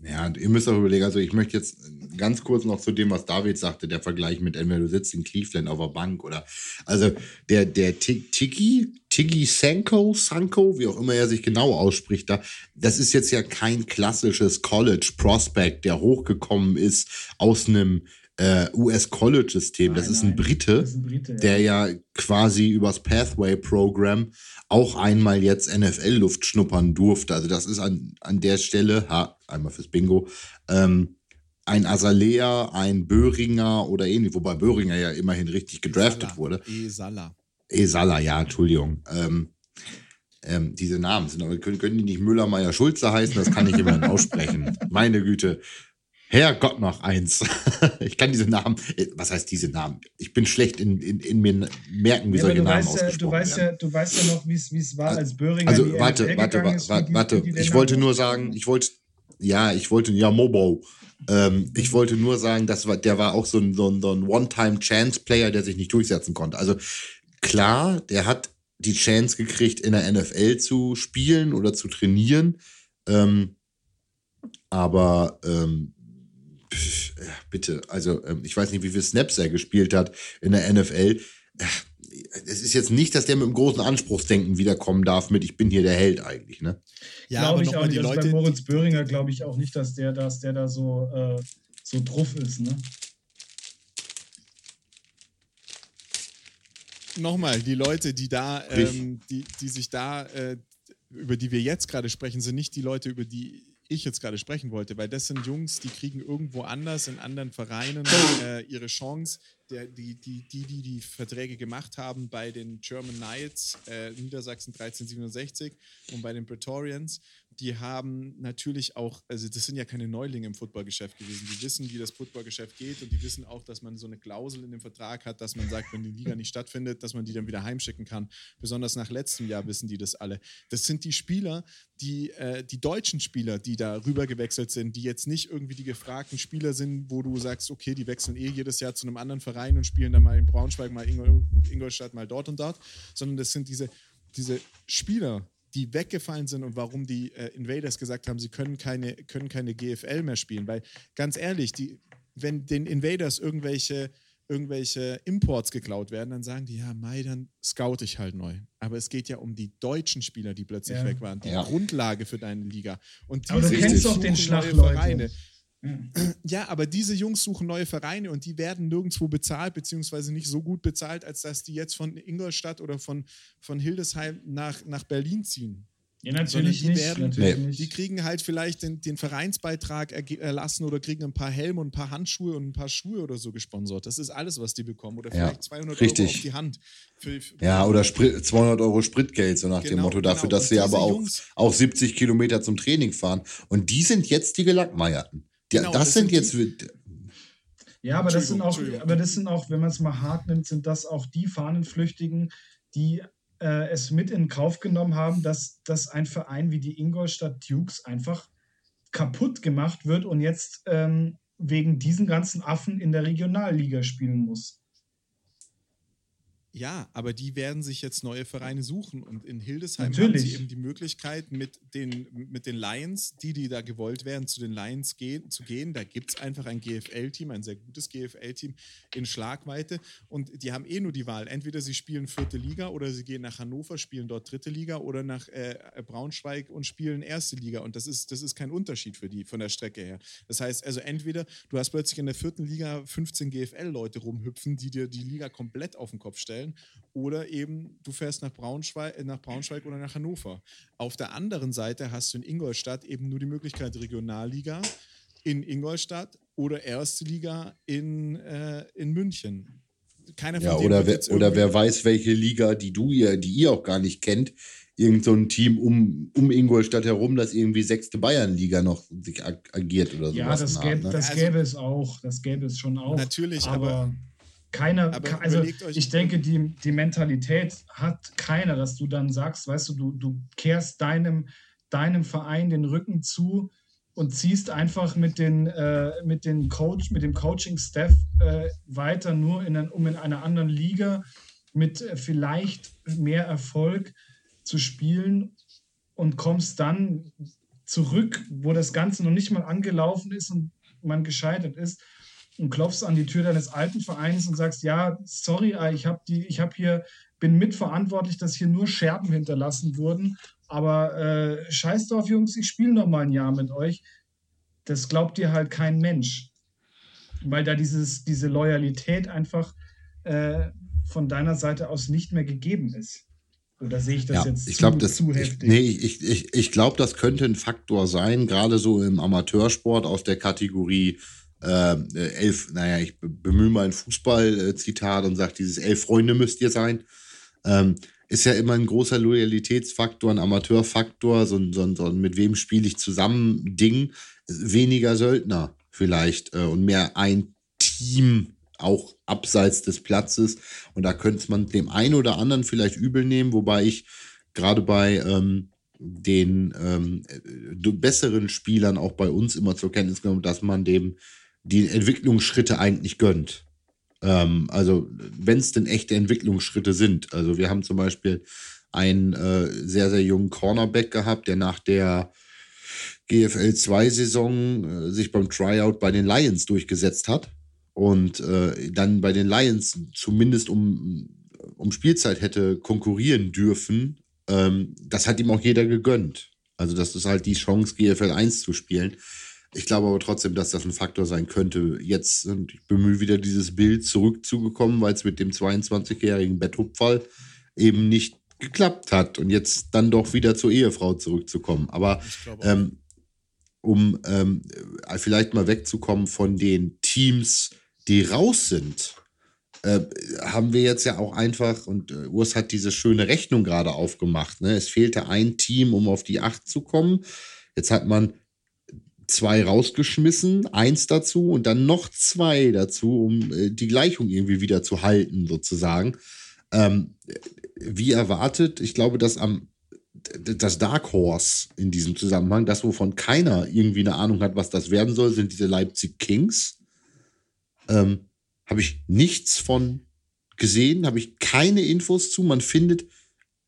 Ja, ihr müsst auch überlegen, also ich möchte jetzt ganz kurz noch zu dem, was David sagte, der Vergleich mit entweder du sitzt in Cleveland auf der Bank oder also der, der Tiki, Tiki Sanko, Sanko, wie auch immer er sich genau ausspricht, da, das ist jetzt ja kein klassisches College Prospect, der hochgekommen ist aus einem äh, US-College-System. Das, ist ein Brite, ist ein Brite ja. der ja quasi übers Pathway-Programm auch einmal jetzt NFL-Luft schnuppern durfte. Also das ist an, an der Stelle, ha, einmal fürs Bingo, ähm, ein Azalea, ein Böhringer oder ähnlich, wobei Böhringer ja immerhin richtig gedraftet Esala. wurde. Esala. Esala, ja, Entschuldigung. Ähm, ähm, diese Namen sind aber können, können die nicht Müller, Meier, Schulze heißen? Das kann ich immerhin aussprechen. [LAUGHS] Meine Güte. Herrgott noch eins. [LAUGHS] ich kann diese Namen, äh, was heißt diese Namen? Ich bin schlecht in, in, in mir merken, wie ja, solche Namen weißt, ausgesprochen du weißt werden. Ja, du weißt ja noch, wie es war, als Böhringer Also warte, warte, warte, warte, warte. ich wollte nur sagen, ich wollte, ja, ich wollte, ja, Mobo. Ähm, ich wollte nur sagen, das war, der war auch so ein, so ein, so ein One-Time-Chance-Player, der sich nicht durchsetzen konnte. Also klar, der hat die Chance gekriegt, in der NFL zu spielen oder zu trainieren. Ähm, aber ähm, bitte, also ähm, ich weiß nicht, wie viele Snaps er gespielt hat in der NFL. Es ist jetzt nicht, dass der mit einem großen Anspruchsdenken wiederkommen darf mit, ich bin hier der Held eigentlich, ne? Ja, glaube ich auch nicht. Also bei Moritz Böhringer glaube ich auch nicht, dass der, dass der da so, äh, so drauf ist, ne? Nochmal, die Leute, die da, ähm, die, die sich da, äh, über die wir jetzt gerade sprechen, sind nicht die Leute, über die ich jetzt gerade sprechen wollte, weil das sind Jungs, die kriegen irgendwo anders in anderen Vereinen äh, ihre Chance. Der, die, die, die, die die Verträge gemacht haben bei den German Knights, äh, Niedersachsen 1367 und bei den Praetorians, die haben natürlich auch, also das sind ja keine Neulinge im Footballgeschäft gewesen. Die wissen, wie das Footballgeschäft geht und die wissen auch, dass man so eine Klausel in dem Vertrag hat, dass man sagt, wenn die Liga nicht stattfindet, dass man die dann wieder heimschicken kann. Besonders nach letztem Jahr wissen die das alle. Das sind die Spieler, die, äh, die deutschen Spieler, die da rüber gewechselt sind, die jetzt nicht irgendwie die gefragten Spieler sind, wo du sagst, okay, die wechseln eh jedes Jahr zu einem anderen Verein und spielen dann mal in Braunschweig, mal in Ingolstadt, mal dort und dort, sondern das sind diese, diese Spieler, die weggefallen sind und warum die äh, Invaders gesagt haben, sie können keine, können keine GFL mehr spielen. Weil ganz ehrlich, die, wenn den Invaders irgendwelche, irgendwelche Imports geklaut werden, dann sagen die, ja, Mai, dann scout ich halt neu. Aber es geht ja um die deutschen Spieler, die plötzlich ja. weg waren, die ja. Grundlage für deine Liga. Und Aber du kennst doch den Schlag, Vereine. [CLEARS THROAT] Ja, aber diese Jungs suchen neue Vereine und die werden nirgendwo bezahlt, beziehungsweise nicht so gut bezahlt, als dass die jetzt von Ingolstadt oder von, von Hildesheim nach, nach Berlin ziehen. Ja, natürlich die nicht. Werden, natürlich nee. Die kriegen halt vielleicht den, den Vereinsbeitrag erlassen oder kriegen ein paar Helme und ein paar Handschuhe und ein paar Schuhe oder so gesponsert. Das ist alles, was die bekommen. Oder vielleicht ja, 200 richtig. Euro auf die Hand. Für, für ja, oder Sprit, 200 Euro Spritgeld, so nach genau, dem Motto, dafür, genau. dass sie aber auch, auch 70 Kilometer zum Training fahren. Und die sind jetzt die Gelackmeierten. Genau, das, das, sind, jetzt. Ja, aber das sind auch, aber das sind auch, wenn man es mal hart nimmt, sind das auch die Fahnenflüchtigen, die äh, es mit in Kauf genommen haben, dass, dass ein Verein wie die Ingolstadt Dukes einfach kaputt gemacht wird und jetzt ähm, wegen diesen ganzen Affen in der Regionalliga spielen muss. Ja, aber die werden sich jetzt neue Vereine suchen. Und in Hildesheim Natürlich. haben sie eben die Möglichkeit, mit den, mit den Lions, die, die da gewollt werden, zu den Lions gehen, zu gehen. Da gibt es einfach ein GFL-Team, ein sehr gutes GFL-Team in Schlagweite. Und die haben eh nur die Wahl. Entweder sie spielen vierte Liga oder sie gehen nach Hannover, spielen dort dritte Liga oder nach äh, Braunschweig und spielen erste Liga. Und das ist, das ist kein Unterschied für die von der Strecke her. Das heißt, also entweder du hast plötzlich in der vierten Liga 15 GFL-Leute rumhüpfen, die dir die Liga komplett auf den Kopf stellen stellen. Oder eben du fährst nach Braunschweig, äh, nach Braunschweig oder nach Hannover. Auf der anderen Seite hast du in Ingolstadt eben nur die Möglichkeit Regionalliga in Ingolstadt oder Erste Liga in, äh, in München. Keiner von ja, oder, wer, oder wer weiß, welche Liga, die du ihr, die ihr auch gar nicht kennt, irgend so ein Team um, um Ingolstadt herum, das irgendwie sechste Bayernliga noch sich ag agiert oder so. Ja, das, gäbe, ne? das also gäbe es auch. Das gäbe es schon auch. Natürlich, aber, aber keiner, also ich denke, die, die Mentalität hat keiner, dass du dann sagst, weißt du, du, du kehrst deinem, deinem Verein den Rücken zu und ziehst einfach mit, den, äh, mit, den Coach, mit dem Coaching-Staff äh, weiter, nur in ein, um in einer anderen Liga mit äh, vielleicht mehr Erfolg zu spielen und kommst dann zurück, wo das Ganze noch nicht mal angelaufen ist und man gescheitert ist und klopfst an die Tür deines alten Vereins und sagst, ja, sorry, äh, ich habe die, ich habe hier, bin mitverantwortlich, dass hier nur Scherben hinterlassen wurden. Aber äh, scheiß drauf, Jungs, ich spiele noch mal ein Jahr mit euch. Das glaubt dir halt kein Mensch. Weil da dieses, diese Loyalität einfach äh, von deiner Seite aus nicht mehr gegeben ist. Oder sehe ich das ja, jetzt ich glaub, zu, das, zu heftig? Ich, nee, ich, ich, ich glaube, das könnte ein Faktor sein, gerade so im Amateursport aus der Kategorie äh, elf, naja, ich bemühe mal ein Fußball-Zitat und sage, dieses elf Freunde müsst ihr sein. Ähm, ist ja immer ein großer Loyalitätsfaktor, ein Amateurfaktor, so, so, so mit wem spiele ich zusammen Ding. Weniger Söldner vielleicht äh, und mehr ein Team, auch abseits des Platzes. Und da könnte man dem einen oder anderen vielleicht übel nehmen, wobei ich gerade bei ähm, den ähm, äh, besseren Spielern auch bei uns immer zur Kenntnis genommen, dass man dem die Entwicklungsschritte eigentlich gönnt. Ähm, also, wenn es denn echte Entwicklungsschritte sind. Also, wir haben zum Beispiel einen äh, sehr, sehr jungen Cornerback gehabt, der nach der GFL 2-Saison äh, sich beim Tryout bei den Lions durchgesetzt hat und äh, dann bei den Lions zumindest um, um Spielzeit hätte konkurrieren dürfen. Ähm, das hat ihm auch jeder gegönnt. Also, das ist halt die Chance, GFL 1 zu spielen. Ich glaube aber trotzdem, dass das ein Faktor sein könnte. Jetzt, und ich bemühe wieder dieses Bild zurückzugekommen, weil es mit dem 22-jährigen Betthupfall eben nicht geklappt hat und jetzt dann doch wieder zur Ehefrau zurückzukommen. Aber ähm, um ähm, vielleicht mal wegzukommen von den Teams, die raus sind, äh, haben wir jetzt ja auch einfach, und äh, Urs hat diese schöne Rechnung gerade aufgemacht, ne? es fehlte ein Team, um auf die acht zu kommen. Jetzt hat man zwei rausgeschmissen, eins dazu und dann noch zwei dazu, um äh, die Gleichung irgendwie wieder zu halten, sozusagen. Ähm, wie erwartet, ich glaube, dass am das Dark Horse in diesem Zusammenhang, das, wovon keiner irgendwie eine Ahnung hat, was das werden soll, sind diese Leipzig Kings. Ähm, habe ich nichts von gesehen, habe ich keine Infos zu. Man findet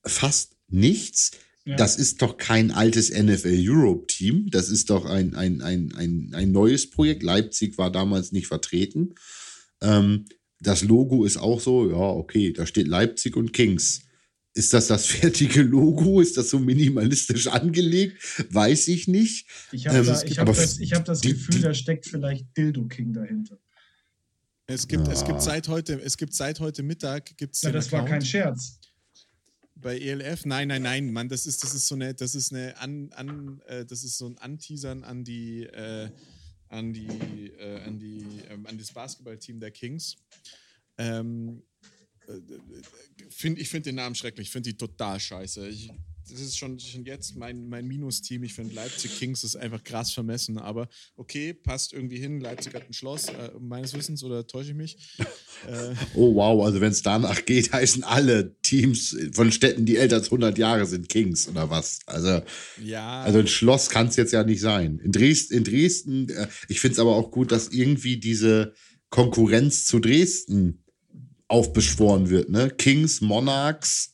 fast nichts. Das ist doch kein altes NFL Europe Team. Das ist doch ein, ein, ein, ein, ein neues Projekt. Leipzig war damals nicht vertreten. Ähm, das Logo ist auch so, ja, okay, da steht Leipzig und Kings. Ist das das [LAUGHS] fertige Logo? Ist das so minimalistisch angelegt? Weiß ich nicht. Ich habe ähm, da, hab das, hab das die, Gefühl, da steckt vielleicht Dildo King dahinter. Es gibt, ja. es gibt seit heute, es gibt seit heute Mittag gibt's ja, das Account. war kein Scherz bei ELF? Nein, nein, nein, Mann, das ist, das ist so eine, das ist eine an, an äh, das ist so ein Anteasern an die, äh, an die, äh, an die, ähm, an das Basketballteam der Kings. Ähm, äh, find, ich finde den Namen schrecklich, ich finde die total scheiße. Ich, das ist schon, schon jetzt mein, mein Minus-Team. Ich finde Leipzig Kings ist einfach krass vermessen, aber okay, passt irgendwie hin. Leipzig hat ein Schloss, äh, meines Wissens, oder täusche ich mich? [LAUGHS] Äh, oh wow, also wenn es danach geht, [LAUGHS] heißen alle Teams von Städten, die älter als 100 Jahre sind, Kings oder was? Also, ja. also ein Schloss kann es jetzt ja nicht sein. In Dresden, in Dresden äh, ich finde es aber auch gut, dass irgendwie diese Konkurrenz zu Dresden aufbeschworen wird. Ne? Kings, Monarchs,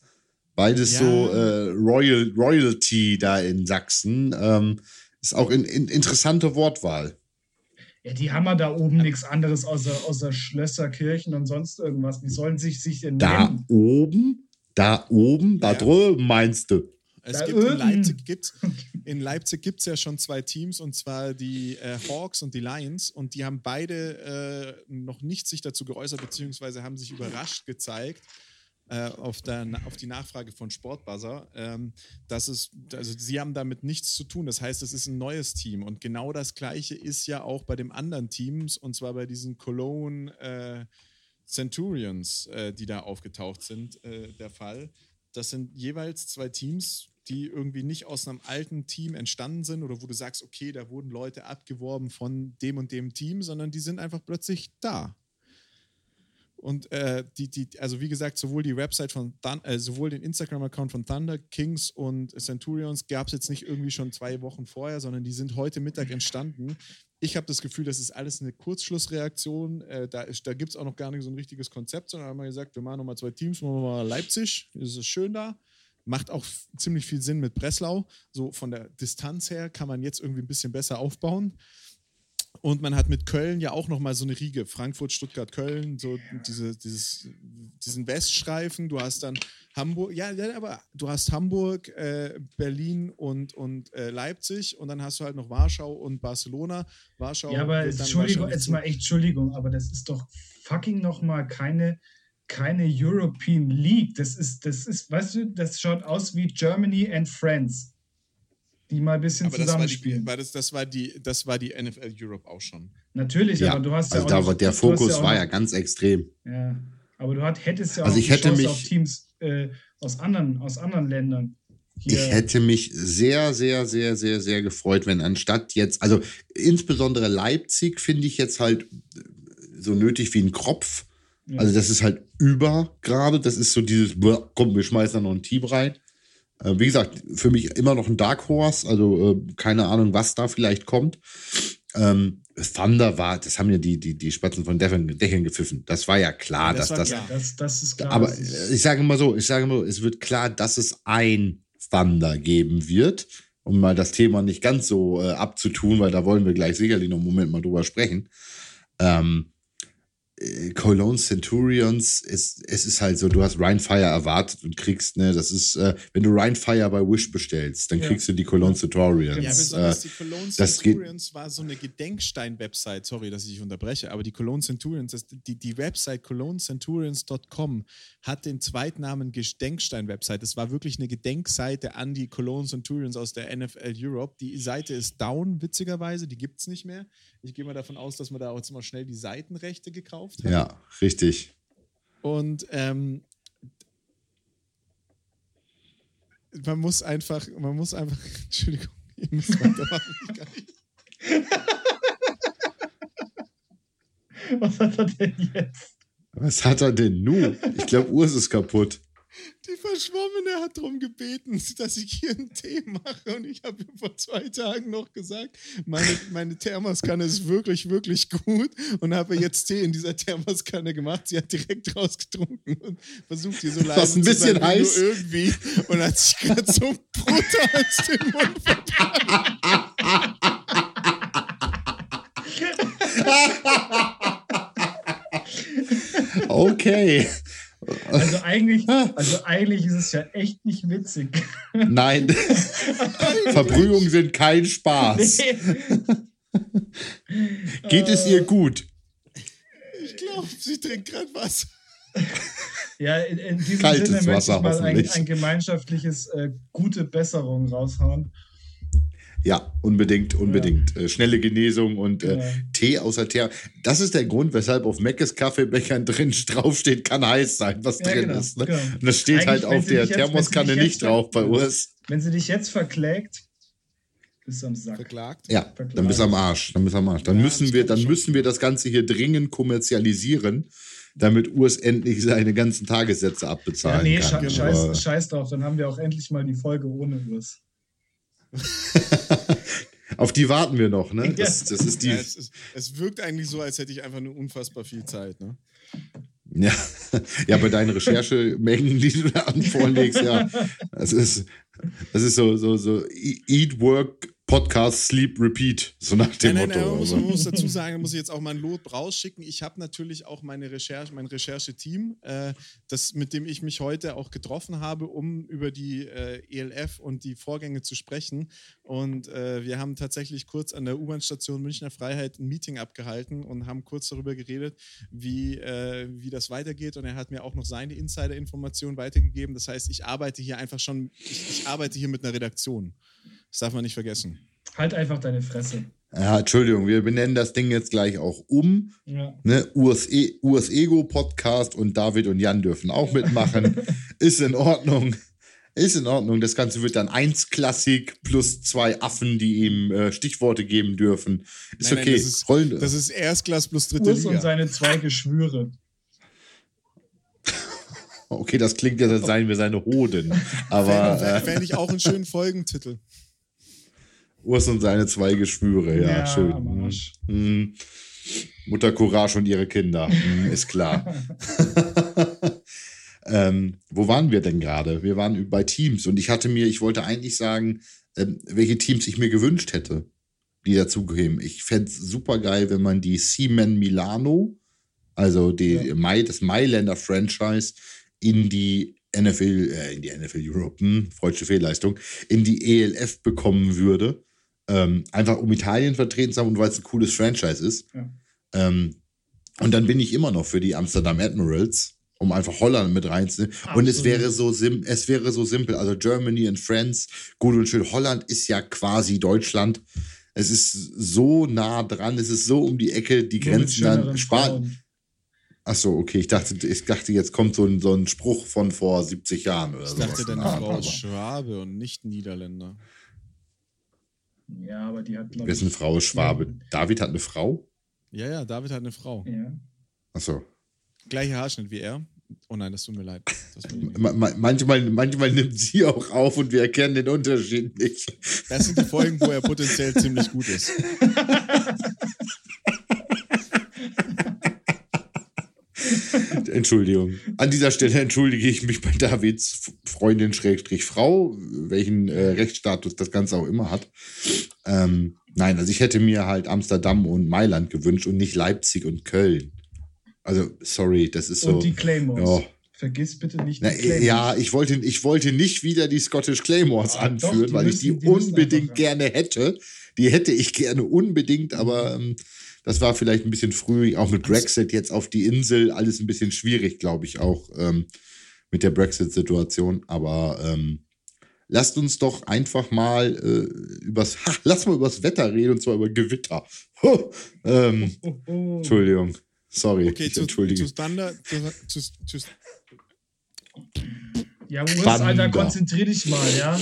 Beides ja. so äh, Royal, Royalty da in Sachsen. Ähm, ist auch eine in, interessante Wortwahl. Ja, die haben ja da oben nichts anderes außer, außer Schlösser, Kirchen und sonst irgendwas. Wie sollen sich sich denn Da nennen? oben? Da oben? Da ja. drüben meinst du? Es da gibt in Leipzig gibt [LAUGHS] in Leipzig gibt's ja schon zwei Teams und zwar die äh, Hawks und die Lions und die haben beide äh, noch nicht sich dazu geäußert beziehungsweise haben sich überrascht gezeigt auf, der, auf die Nachfrage von Sportbuzzer, ähm, dass es, also sie haben damit nichts zu tun. Das heißt, es ist ein neues Team. Und genau das Gleiche ist ja auch bei den anderen Teams, und zwar bei diesen Cologne äh, Centurions, äh, die da aufgetaucht sind, äh, der Fall. Das sind jeweils zwei Teams, die irgendwie nicht aus einem alten Team entstanden sind oder wo du sagst, okay, da wurden Leute abgeworben von dem und dem Team, sondern die sind einfach plötzlich da. Und äh, die, die, also wie gesagt, sowohl die Website von Thun äh, sowohl den Instagram-Account von Thunder, Kings und Centurions gab es jetzt nicht irgendwie schon zwei Wochen vorher, sondern die sind heute Mittag entstanden. Ich habe das Gefühl, das ist alles eine Kurzschlussreaktion. Äh, da da gibt es auch noch gar nicht so ein richtiges Konzept, sondern haben wir gesagt, wir machen nochmal zwei Teams, machen wir mal Leipzig, ist schön da. Macht auch ziemlich viel Sinn mit Breslau. So von der Distanz her kann man jetzt irgendwie ein bisschen besser aufbauen. Und man hat mit Köln ja auch nochmal so eine Riege. Frankfurt, Stuttgart, Köln, so diese, dieses, diesen Weststreifen. Du hast dann Hamburg, ja, ja aber du hast Hamburg, äh, Berlin und, und äh, Leipzig und dann hast du halt noch Warschau und Barcelona. Warschau. Ja, aber Entschuldigung, jetzt mal echt Entschuldigung, aber das ist doch fucking nochmal keine keine European League. Das ist, das ist, weißt du, das schaut aus wie Germany and France die mal ein bisschen aber zusammenspielen. Das war, die, das, das, war die, das war die NFL Europe auch schon. Natürlich, ja. aber du hast also ja auch. Da, noch, der Fokus ja war ja ganz extrem. Ja, aber du hat, hättest ja also auch ich hätte mich, auf Teams äh, aus, anderen, aus anderen Ländern. Hier. Ich hätte mich sehr, sehr, sehr, sehr, sehr gefreut, wenn anstatt jetzt, also insbesondere Leipzig finde ich jetzt halt so nötig wie ein Kropf. Ja. Also das ist halt über gerade, das ist so dieses, komm, wir schmeißen da noch ein Team rein. Äh, wie gesagt, für mich immer noch ein Dark Horse, also äh, keine Ahnung, was da vielleicht kommt. Ähm, Thunder war, das haben ja die, die, die Spatzen von Dächern, Dächern gepfiffen. Das war ja klar, ja, das dass das, klar. das. Das ist klar. Aber ich sage mal so, ich sage mal, es wird klar, dass es ein Thunder geben wird, um mal das Thema nicht ganz so äh, abzutun, weil da wollen wir gleich sicherlich noch einen Moment mal drüber sprechen. Ähm, äh, Cologne Centurions, ist, es ist halt so, du hast Rhinefire erwartet und kriegst, ne, das ist, äh, wenn du Rhinefire bei Wish bestellst, dann ja. kriegst du die Cologne Centurions. Ja, besonders äh, die Cologne Centurions war so eine Gedenkstein-Website, sorry, dass ich dich unterbreche, aber die Cologne Centurions, das, die, die Website colognecenturions.com hat den Zweitnamen Gedenkstein-Website. Das war wirklich eine Gedenkseite an die Cologne Centurions aus der NFL Europe. Die Seite ist down, witzigerweise, die gibt es nicht mehr. Ich gehe mal davon aus, dass man da auch jetzt mal schnell die Seitenrechte gekauft hat. Ja, richtig. Und ähm, man muss einfach, man muss einfach, [LAUGHS] Entschuldigung, ihr müsst weitermachen. Was hat er denn jetzt? Was hat er denn nun? Ich glaube, Urs ist kaputt. Die Verschwommene hat darum gebeten, [LAUGHS] dass ich hier einen Tee mache. Und ich habe vor zwei Tagen noch gesagt, meine, meine Thermoskanne ist wirklich, wirklich gut. Und habe jetzt Tee in dieser Thermoskanne gemacht. Sie hat direkt rausgetrunken und versucht hier so leise Was ein bisschen sein, heiß. irgendwie. Und hat sich gerade so brutal aus dem Mund verbrannt. [LAUGHS] okay. Also eigentlich, also eigentlich ist es ja echt nicht witzig. [LAUGHS] Nein. [LAUGHS] Verbrühungen sind kein Spaß. Nee. [LAUGHS] Geht es ihr gut? Ich glaube, sie trinkt gerade was. Ja, in, in diesem Kaltes Sinne möchte ich mal ein, ein gemeinschaftliches äh, gute Besserung raushauen. Ja, unbedingt, unbedingt. Ja. Äh, schnelle Genesung und äh, ja. Tee außer Tee. Das ist der Grund, weshalb auf Meckes Kaffeebechern [LAUGHS] drin draufsteht, kann heiß sein, was ja, drin genau, ist. Ne? Genau. Und das steht Eigentlich, halt auf der jetzt, Thermoskanne nicht drauf bei Urs. Wenn sie dich jetzt verklägt, bist du am Sack. Verklagt? Ja, Verklagt. dann bist du am Arsch. Dann bist du am Arsch. Dann müssen wir, dann müssen wir das Ganze hier dringend kommerzialisieren damit Urs endlich seine ganzen Tagessätze abbezahlen ja, nee, kann. Scheiß, scheiß drauf, dann haben wir auch endlich mal die Folge ohne Urs. [LAUGHS] Auf die warten wir noch, ne? Das, das ist die. Ja, es, ist, es, wirkt eigentlich so, als hätte ich einfach nur unfassbar viel Zeit, ne? Ja, [LAUGHS] ja bei deinen Recherchemengen, [LAUGHS] die du da vorlegst, ja. Das ist, das ist so, so, so Eat, Work, Podcast Sleep Repeat, so nach dem nein, nein, Motto. Nein, man, muss, muss dazu [LAUGHS] sagen, muss ich jetzt auch mein Lot rausschicken. Ich habe natürlich auch meine Recherche, mein Rechercheteam, äh, das, mit dem ich mich heute auch getroffen habe, um über die äh, ELF und die Vorgänge zu sprechen. Und äh, wir haben tatsächlich kurz an der U-Bahn-Station Münchner Freiheit ein Meeting abgehalten und haben kurz darüber geredet, wie, äh, wie das weitergeht. Und er hat mir auch noch seine Insider-Informationen weitergegeben. Das heißt, ich arbeite hier einfach schon, ich, ich arbeite hier mit einer Redaktion. Das darf man nicht vergessen. Halt einfach deine Fresse. Ja, Entschuldigung, wir benennen das Ding jetzt gleich auch um. Ja. Ne, Urs, e Urs Ego Podcast und David und Jan dürfen auch mitmachen. [LAUGHS] Ist in Ordnung. Ist in Ordnung. Das Ganze wird dann eins Klassik plus zwei Affen, die ihm äh, Stichworte geben dürfen. Ist nein, okay. Nein, das, ist, Rollen. das ist Erstklass plus dritte Urs Liga. und seine zwei Geschwüre. [LAUGHS] okay, das klingt ja, als seien wir seine Hoden. [LAUGHS] Aber. Fände ich auch einen schönen Folgentitel. Urs und seine zwei Geschwüre, ja, ja schön. Hm. Mutter Courage und ihre Kinder, hm, ist klar. [LAUGHS] ähm, wo waren wir denn gerade? Wir waren bei Teams und ich hatte mir, ich wollte eigentlich sagen, ähm, welche Teams ich mir gewünscht hätte, die dazugehören. Ich fände es super geil, wenn man die Seaman Milano, also die ja. Mai, das Mailänder Franchise, in die NFL, äh, in die NFL Europe, hm, freudsche Fehlleistung, in die ELF bekommen würde ähm, einfach um Italien vertreten zu haben und weil es ein cooles Franchise ist. Ja. Ähm, und dann bin ich immer noch für die Amsterdam Admirals, um einfach Holland mit reinzunehmen. Und es wäre so sim es wäre so simpel. Also Germany and France, gut und schön. Holland ist ja quasi Deutschland. Es ist so nah dran, es ist so um die Ecke, die Nur Grenzen dann Spanien. Ach so, okay. Ich dachte, ich dachte, jetzt kommt so ein, so ein Spruch von vor 70 Jahren oder so. Ich dachte, deine Frau ist Schwabe und nicht Niederländer. Ja, aber die hat, glaube Wessen Frau ist Schwabe? Ja. David hat eine Frau? Ja, ja, David hat eine Frau. Ja. Achso. Gleicher Haarschnitt wie er. Oh nein, das tut mir leid. manchmal, manchmal nimmt sie auch auf und wir erkennen den Unterschied nicht. Das sind die Folgen, wo er potenziell ziemlich gut ist. [LAUGHS] [LAUGHS] Entschuldigung. An dieser Stelle entschuldige ich mich bei Davids Freundin Schrägstrich Frau, welchen äh, Rechtsstatus das Ganze auch immer hat. Ähm, nein, also ich hätte mir halt Amsterdam und Mailand gewünscht und nicht Leipzig und Köln. Also, sorry, das ist so. Und die Claymores. Ja. Vergiss bitte nicht die Na, Claymores. Ja, ich wollte, ich wollte nicht wieder die Scottish Claymores ah, anführen, doch, weil ich die, die unbedingt gerne hätte. Die hätte ich gerne unbedingt, aber ähm, das war vielleicht ein bisschen früh, auch mit Brexit jetzt auf die Insel, alles ein bisschen schwierig, glaube ich, auch ähm, mit der Brexit-Situation. Aber ähm, lasst uns doch einfach mal äh, übers, ha, [LAUGHS] lass mal übers Wetter reden und zwar über Gewitter. [LAUGHS] ähm, oh, oh, oh. Entschuldigung, sorry. Okay, ich zu, entschuldige. zu Thunder, zu, zu, zu ja, Urs, Alter, konzentrier dich mal, ja.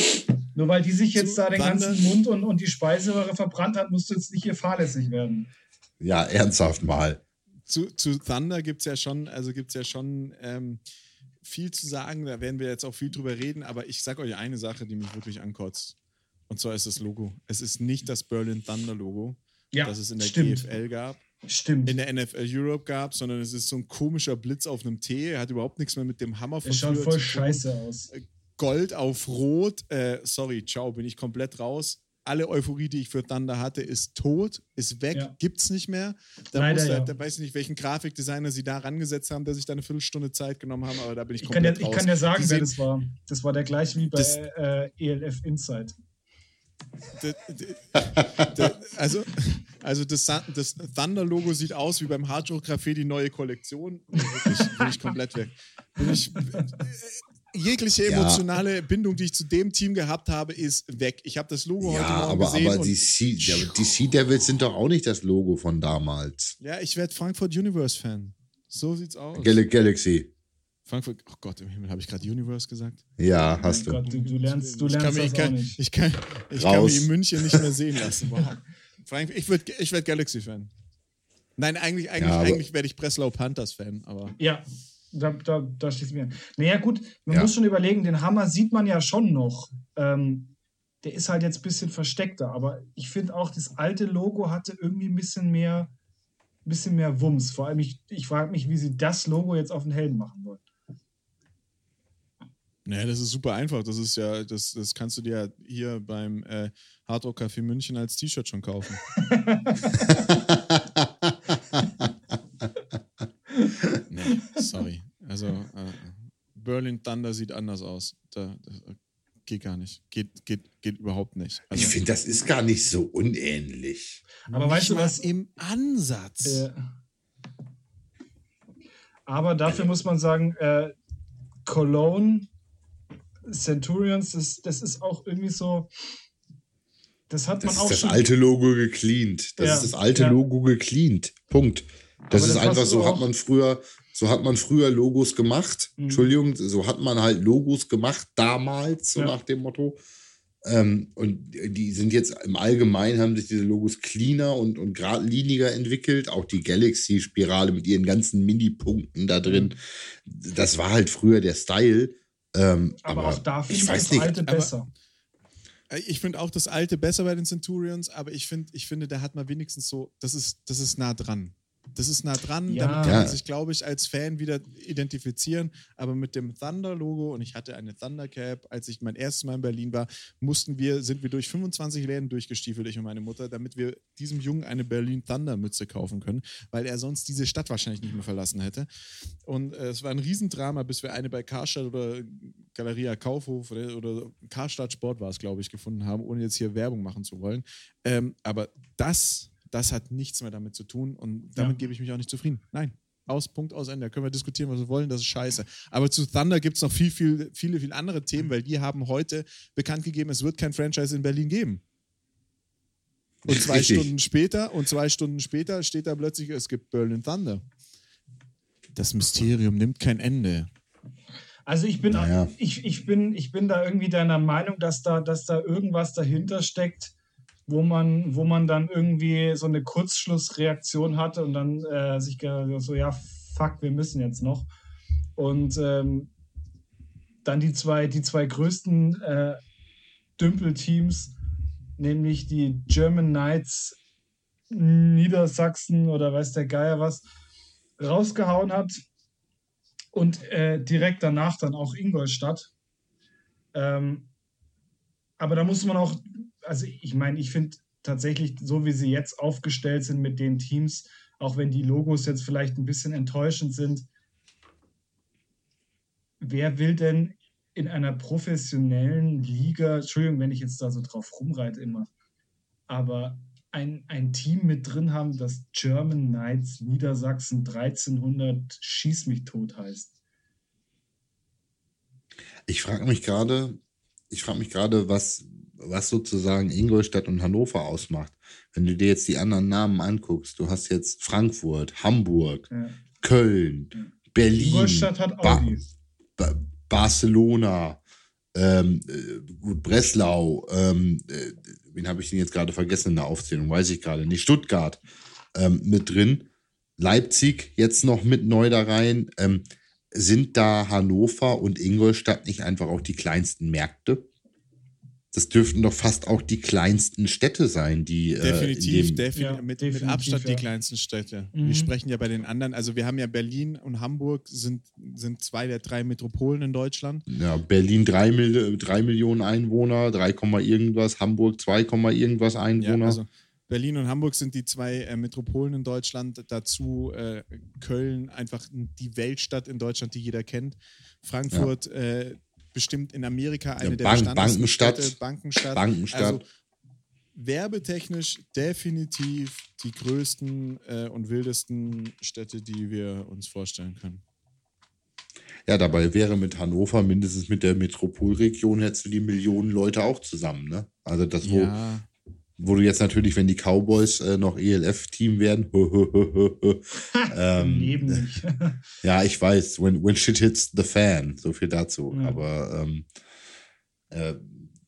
Nur weil die sich jetzt da den ganzen Mund und, und die Speiseröhre verbrannt hat, musst du jetzt nicht hier fahrlässig werden. Ja, ernsthaft mal. Zu, zu Thunder gibt es ja schon, also gibt es ja schon ähm, viel zu sagen, da werden wir jetzt auch viel drüber reden, aber ich sage euch eine Sache, die mich wirklich ankotzt. Und zwar ist das Logo. Es ist nicht das Berlin Thunder Logo, ja, das es in der stimmt. GFL gab. Stimmt. In der NFL Europe gab, sondern es ist so ein komischer Blitz auf einem T. Er hat überhaupt nichts mehr mit dem Hammer von Es schaut voll scheiße aus. Gold auf Rot. Äh, sorry, ciao, bin ich komplett raus alle Euphorie, die ich für Thunder hatte, ist tot, ist weg, ja. es nicht mehr. Da, Leider, muss, ja. da weiß ich nicht, welchen Grafikdesigner sie da rangesetzt haben, der sich da eine Viertelstunde Zeit genommen haben, aber da bin ich, ich komplett kann ja, Ich kann ja sagen, wer das war. Das war der gleiche wie bei das, äh, ELF Insight. also, also das, das Thunder-Logo sieht aus wie beim Hard Rock Café die neue Kollektion. Wirklich, wirklich komplett weg. bin ich, jegliche emotionale ja. Bindung, die ich zu dem Team gehabt habe, ist weg. Ich habe das Logo ja, heute Morgen aber, gesehen. Aber die Sea, die sea Devils sind doch auch nicht das Logo von damals. Ja, ich werde Frankfurt Universe Fan. So sieht's aus. Gal Galaxy. Frankfurt, oh Gott, im Himmel, habe ich gerade Universe gesagt? Ja, hast du. Gott, du, du lernst, du lernst ich kann, das ich kann, nicht. Ich kann, ich kann mich in München nicht mehr sehen lassen. Wow. [LAUGHS] Frank, ich werde ich werd Galaxy-Fan. Nein, eigentlich, eigentlich, ja, eigentlich werde ich Breslau Panthers-Fan, aber. Ja, da, da, da schließt mir an. Naja, gut, man ja. muss schon überlegen, den Hammer sieht man ja schon noch. Ähm, der ist halt jetzt ein bisschen versteckter, aber ich finde auch, das alte Logo hatte irgendwie ein bisschen mehr, ein bisschen mehr Wumms. Vor allem, ich, ich frage mich, wie sie das Logo jetzt auf den Helm machen wollen. Naja, das ist super einfach. Das ist ja, das, das kannst du dir hier beim äh, Hardrock Café München als T-Shirt schon kaufen. [LAUGHS] nee, sorry. Also äh, Berlin Thunder sieht anders aus. Da, das geht gar nicht. Geht, geht, geht überhaupt nicht. Also, ich finde, das ist gar nicht so unähnlich. Aber weißt du was? Im Ansatz. Äh, aber dafür muss man sagen, äh, Cologne Centurions, das, das ist auch irgendwie so. Das hat man das auch ist das alte Logo gecleant. Das ja, ist das alte ja. Logo gecleant. Punkt. Das Aber ist das einfach so, hat man früher, so hat man früher Logos gemacht. Mhm. Entschuldigung, so hat man halt Logos gemacht damals, so ja. nach dem Motto. Ähm, und die sind jetzt im Allgemeinen haben sich diese Logos cleaner und, und geradliniger entwickelt. Auch die Galaxy-Spirale mit ihren ganzen Mini-Punkten da drin. Mhm. Das war halt früher der Style. Ähm, aber, aber, auch da finde ich das nicht, alte besser. Äh, ich finde auch das alte besser bei den Centurions, aber ich finde, ich finde, da hat man wenigstens so, das ist, das ist nah dran. Das ist nah dran, ja. damit kann man sich, glaube ich, als Fan wieder identifizieren. Aber mit dem Thunder-Logo, und ich hatte eine Thunder-Cap, als ich mein erstes Mal in Berlin war, mussten wir, sind wir durch 25 Läden durchgestiefelt, ich und meine Mutter, damit wir diesem Jungen eine Berlin Thunder-Mütze kaufen können, weil er sonst diese Stadt wahrscheinlich nicht mehr verlassen hätte. Und äh, es war ein Riesendrama, bis wir eine bei Karstadt oder Galeria Kaufhof oder, oder Karstadt Sport war es, glaube ich, gefunden haben, ohne jetzt hier Werbung machen zu wollen. Ähm, aber das das hat nichts mehr damit zu tun und damit ja. gebe ich mich auch nicht zufrieden. Nein. Aus, Punkt, aus, Ende. Da können wir diskutieren, was wir wollen, das ist scheiße. Aber zu Thunder gibt es noch viel, viel, viele, viele andere Themen, weil die haben heute bekannt gegeben, es wird kein Franchise in Berlin geben. Und zwei Richtig. Stunden später, und zwei Stunden später steht da plötzlich, es gibt Berlin Thunder. Das Mysterium nimmt kein Ende. Also ich bin, naja. ich, ich, bin, ich bin da irgendwie deiner Meinung, dass da, dass da irgendwas dahinter steckt, wo man, wo man dann irgendwie so eine Kurzschlussreaktion hatte und dann äh, sich so, ja, fuck, wir müssen jetzt noch. Und ähm, dann die zwei, die zwei größten äh, Dümpelteams, nämlich die German Knights Niedersachsen oder weiß der Geier was, rausgehauen hat. Und äh, direkt danach dann auch Ingolstadt. Ähm, aber da muss man auch also ich meine, ich finde tatsächlich, so wie sie jetzt aufgestellt sind mit den Teams, auch wenn die Logos jetzt vielleicht ein bisschen enttäuschend sind, wer will denn in einer professionellen Liga, Entschuldigung, wenn ich jetzt da so drauf rumreite immer, aber ein, ein Team mit drin haben, das German Knights Niedersachsen 1300 Schieß mich tot heißt. Ich frage mich gerade, ich frage mich gerade, was, was sozusagen Ingolstadt und Hannover ausmacht. Wenn du dir jetzt die anderen Namen anguckst, du hast jetzt Frankfurt, Hamburg, ja. Köln, ja. Berlin, Ingolstadt hat. Ba ba Barcelona, ähm, äh, gut, Breslau, ähm, äh, wen habe ich denn jetzt gerade vergessen in der Aufzählung, weiß ich gerade nicht, Stuttgart ähm, mit drin, Leipzig jetzt noch mit neu da rein. Ähm, sind da Hannover und Ingolstadt nicht einfach auch die kleinsten Märkte? Das dürften doch fast auch die kleinsten Städte sein, die. Äh, definitiv, äh, defini ja, mit, definitiv, mit, Abstand ja. die kleinsten Städte. Mhm. Wir sprechen ja bei den anderen, also wir haben ja Berlin und Hamburg sind, sind zwei der drei Metropolen in Deutschland. Ja, Berlin drei, drei Millionen Einwohner, 3, irgendwas, Hamburg 2, irgendwas Einwohner. Ja, also Berlin und Hamburg sind die zwei äh, Metropolen in Deutschland. Dazu äh, Köln, einfach die Weltstadt in Deutschland, die jeder kennt. Frankfurt, ja. äh, bestimmt in Amerika eine ja, der Bank, Bankenstadt, Bankenstadt. Bankenstadt. Also, werbetechnisch definitiv die größten äh, und wildesten Städte, die wir uns vorstellen können. Ja, dabei wäre mit Hannover, mindestens mit der Metropolregion, hättest du die Millionen Leute auch zusammen, ne? Also das, wo, ja. Wo du jetzt natürlich, wenn die Cowboys äh, noch ELF-Team werden, [LAUGHS] ähm, [LAUGHS] nicht. [LAUGHS] ja, ich weiß, when, when shit hits the fan, so viel dazu. Ja. Aber ähm, äh,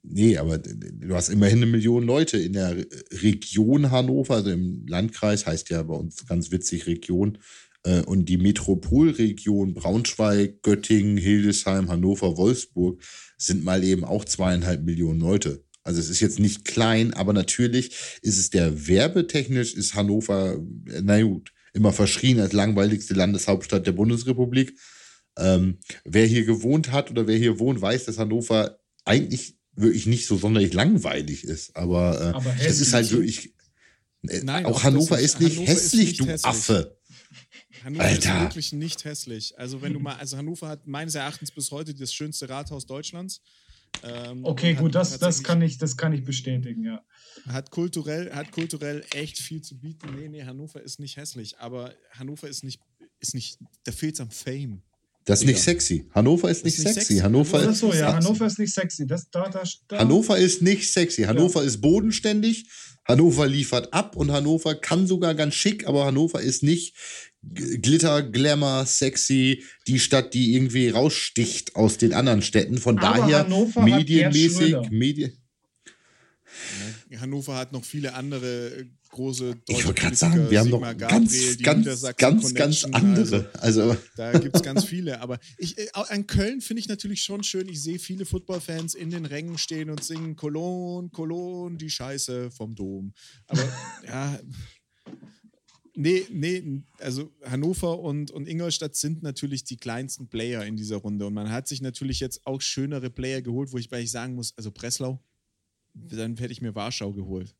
nee, aber du hast immerhin eine Million Leute in der Region Hannover, also im Landkreis heißt ja bei uns ganz witzig Region. Äh, und die Metropolregion Braunschweig, Göttingen, Hildesheim, Hannover, Wolfsburg sind mal eben auch zweieinhalb Millionen Leute. Also es ist jetzt nicht klein, aber natürlich ist es der werbetechnisch ist Hannover, äh, na gut, immer verschrien als langweiligste Landeshauptstadt der Bundesrepublik. Ähm, wer hier gewohnt hat oder wer hier wohnt, weiß, dass Hannover eigentlich wirklich nicht so sonderlich langweilig ist. Aber, äh, aber es ist halt wirklich. Äh, Nein, auch Hannover ist, ist, nicht Hannover hässlich, ist nicht du hässlich. Affe. Hannover Alter. ist wirklich nicht hässlich. Also wenn du mal, also Hannover hat meines Erachtens bis heute das schönste Rathaus Deutschlands. Ähm, okay, gut, das, das, kann ich, das kann ich bestätigen, ja. Hat kulturell, hat kulturell echt viel zu bieten. Nee, nee, Hannover ist nicht hässlich, aber Hannover ist nicht, ist nicht, da fehlt es am Fame. Das ist nicht sexy. Hannover ist nicht, ist nicht sexy. sexy. Hannover ist so, ja, Hannover ist nicht sexy. Das, da, da, da. Hannover ist nicht sexy. Hannover ja. ist bodenständig. Hannover liefert ab und Hannover kann sogar ganz schick, aber Hannover ist nicht Glitter, Glamour, sexy, die Stadt, die irgendwie raussticht aus den anderen Städten. Von aber daher Hannover medienmäßig, Medien. Hannover hat noch viele andere große deutsche Ich wollte gerade sagen, wir haben noch Gabriel, ganz, ganz, ganz, ganz andere. Also, also. Da gibt es ganz viele. Aber ich, äh, an Köln finde ich natürlich schon schön. Ich sehe viele Footballfans in den Rängen stehen und singen Cologne, Cologne, die Scheiße vom Dom. Aber [LAUGHS] ja. Nee, nee, also Hannover und, und Ingolstadt sind natürlich die kleinsten Player in dieser Runde. Und man hat sich natürlich jetzt auch schönere Player geholt, wo ich bei sagen muss, also Breslau, dann hätte ich mir Warschau geholt.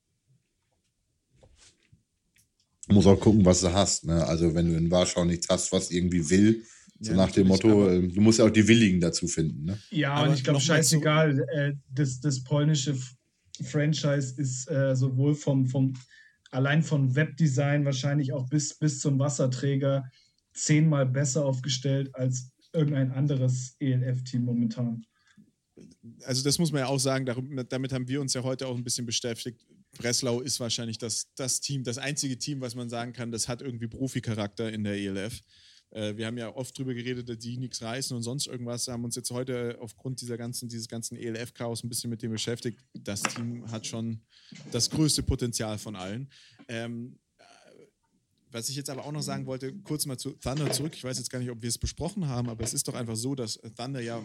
Du musst auch gucken, was du hast. Ne? Also, wenn du in Warschau nichts hast, was irgendwie will, so ja, nach dem Motto, äh, du musst ja auch die Willigen dazu finden. Ne? Ja, aber und ich glaube, scheißegal, äh, das, das polnische Franchise ist äh, sowohl vom, vom, allein von Webdesign wahrscheinlich auch bis, bis zum Wasserträger zehnmal besser aufgestellt als irgendein anderes ELF-Team momentan. Also das muss man ja auch sagen, damit haben wir uns ja heute auch ein bisschen beschäftigt. Breslau ist wahrscheinlich das, das Team, das einzige Team, was man sagen kann, das hat irgendwie Profi-Charakter in der ELF. Äh, wir haben ja oft darüber geredet, dass die nichts reißen und sonst irgendwas. Wir haben uns jetzt heute aufgrund dieser ganzen, dieses ganzen ELF-Chaos ein bisschen mit dem beschäftigt. Das Team hat schon das größte Potenzial von allen. Ähm, äh, was ich jetzt aber auch noch sagen wollte, kurz mal zu Thunder zurück. Ich weiß jetzt gar nicht, ob wir es besprochen haben, aber es ist doch einfach so, dass Thunder ja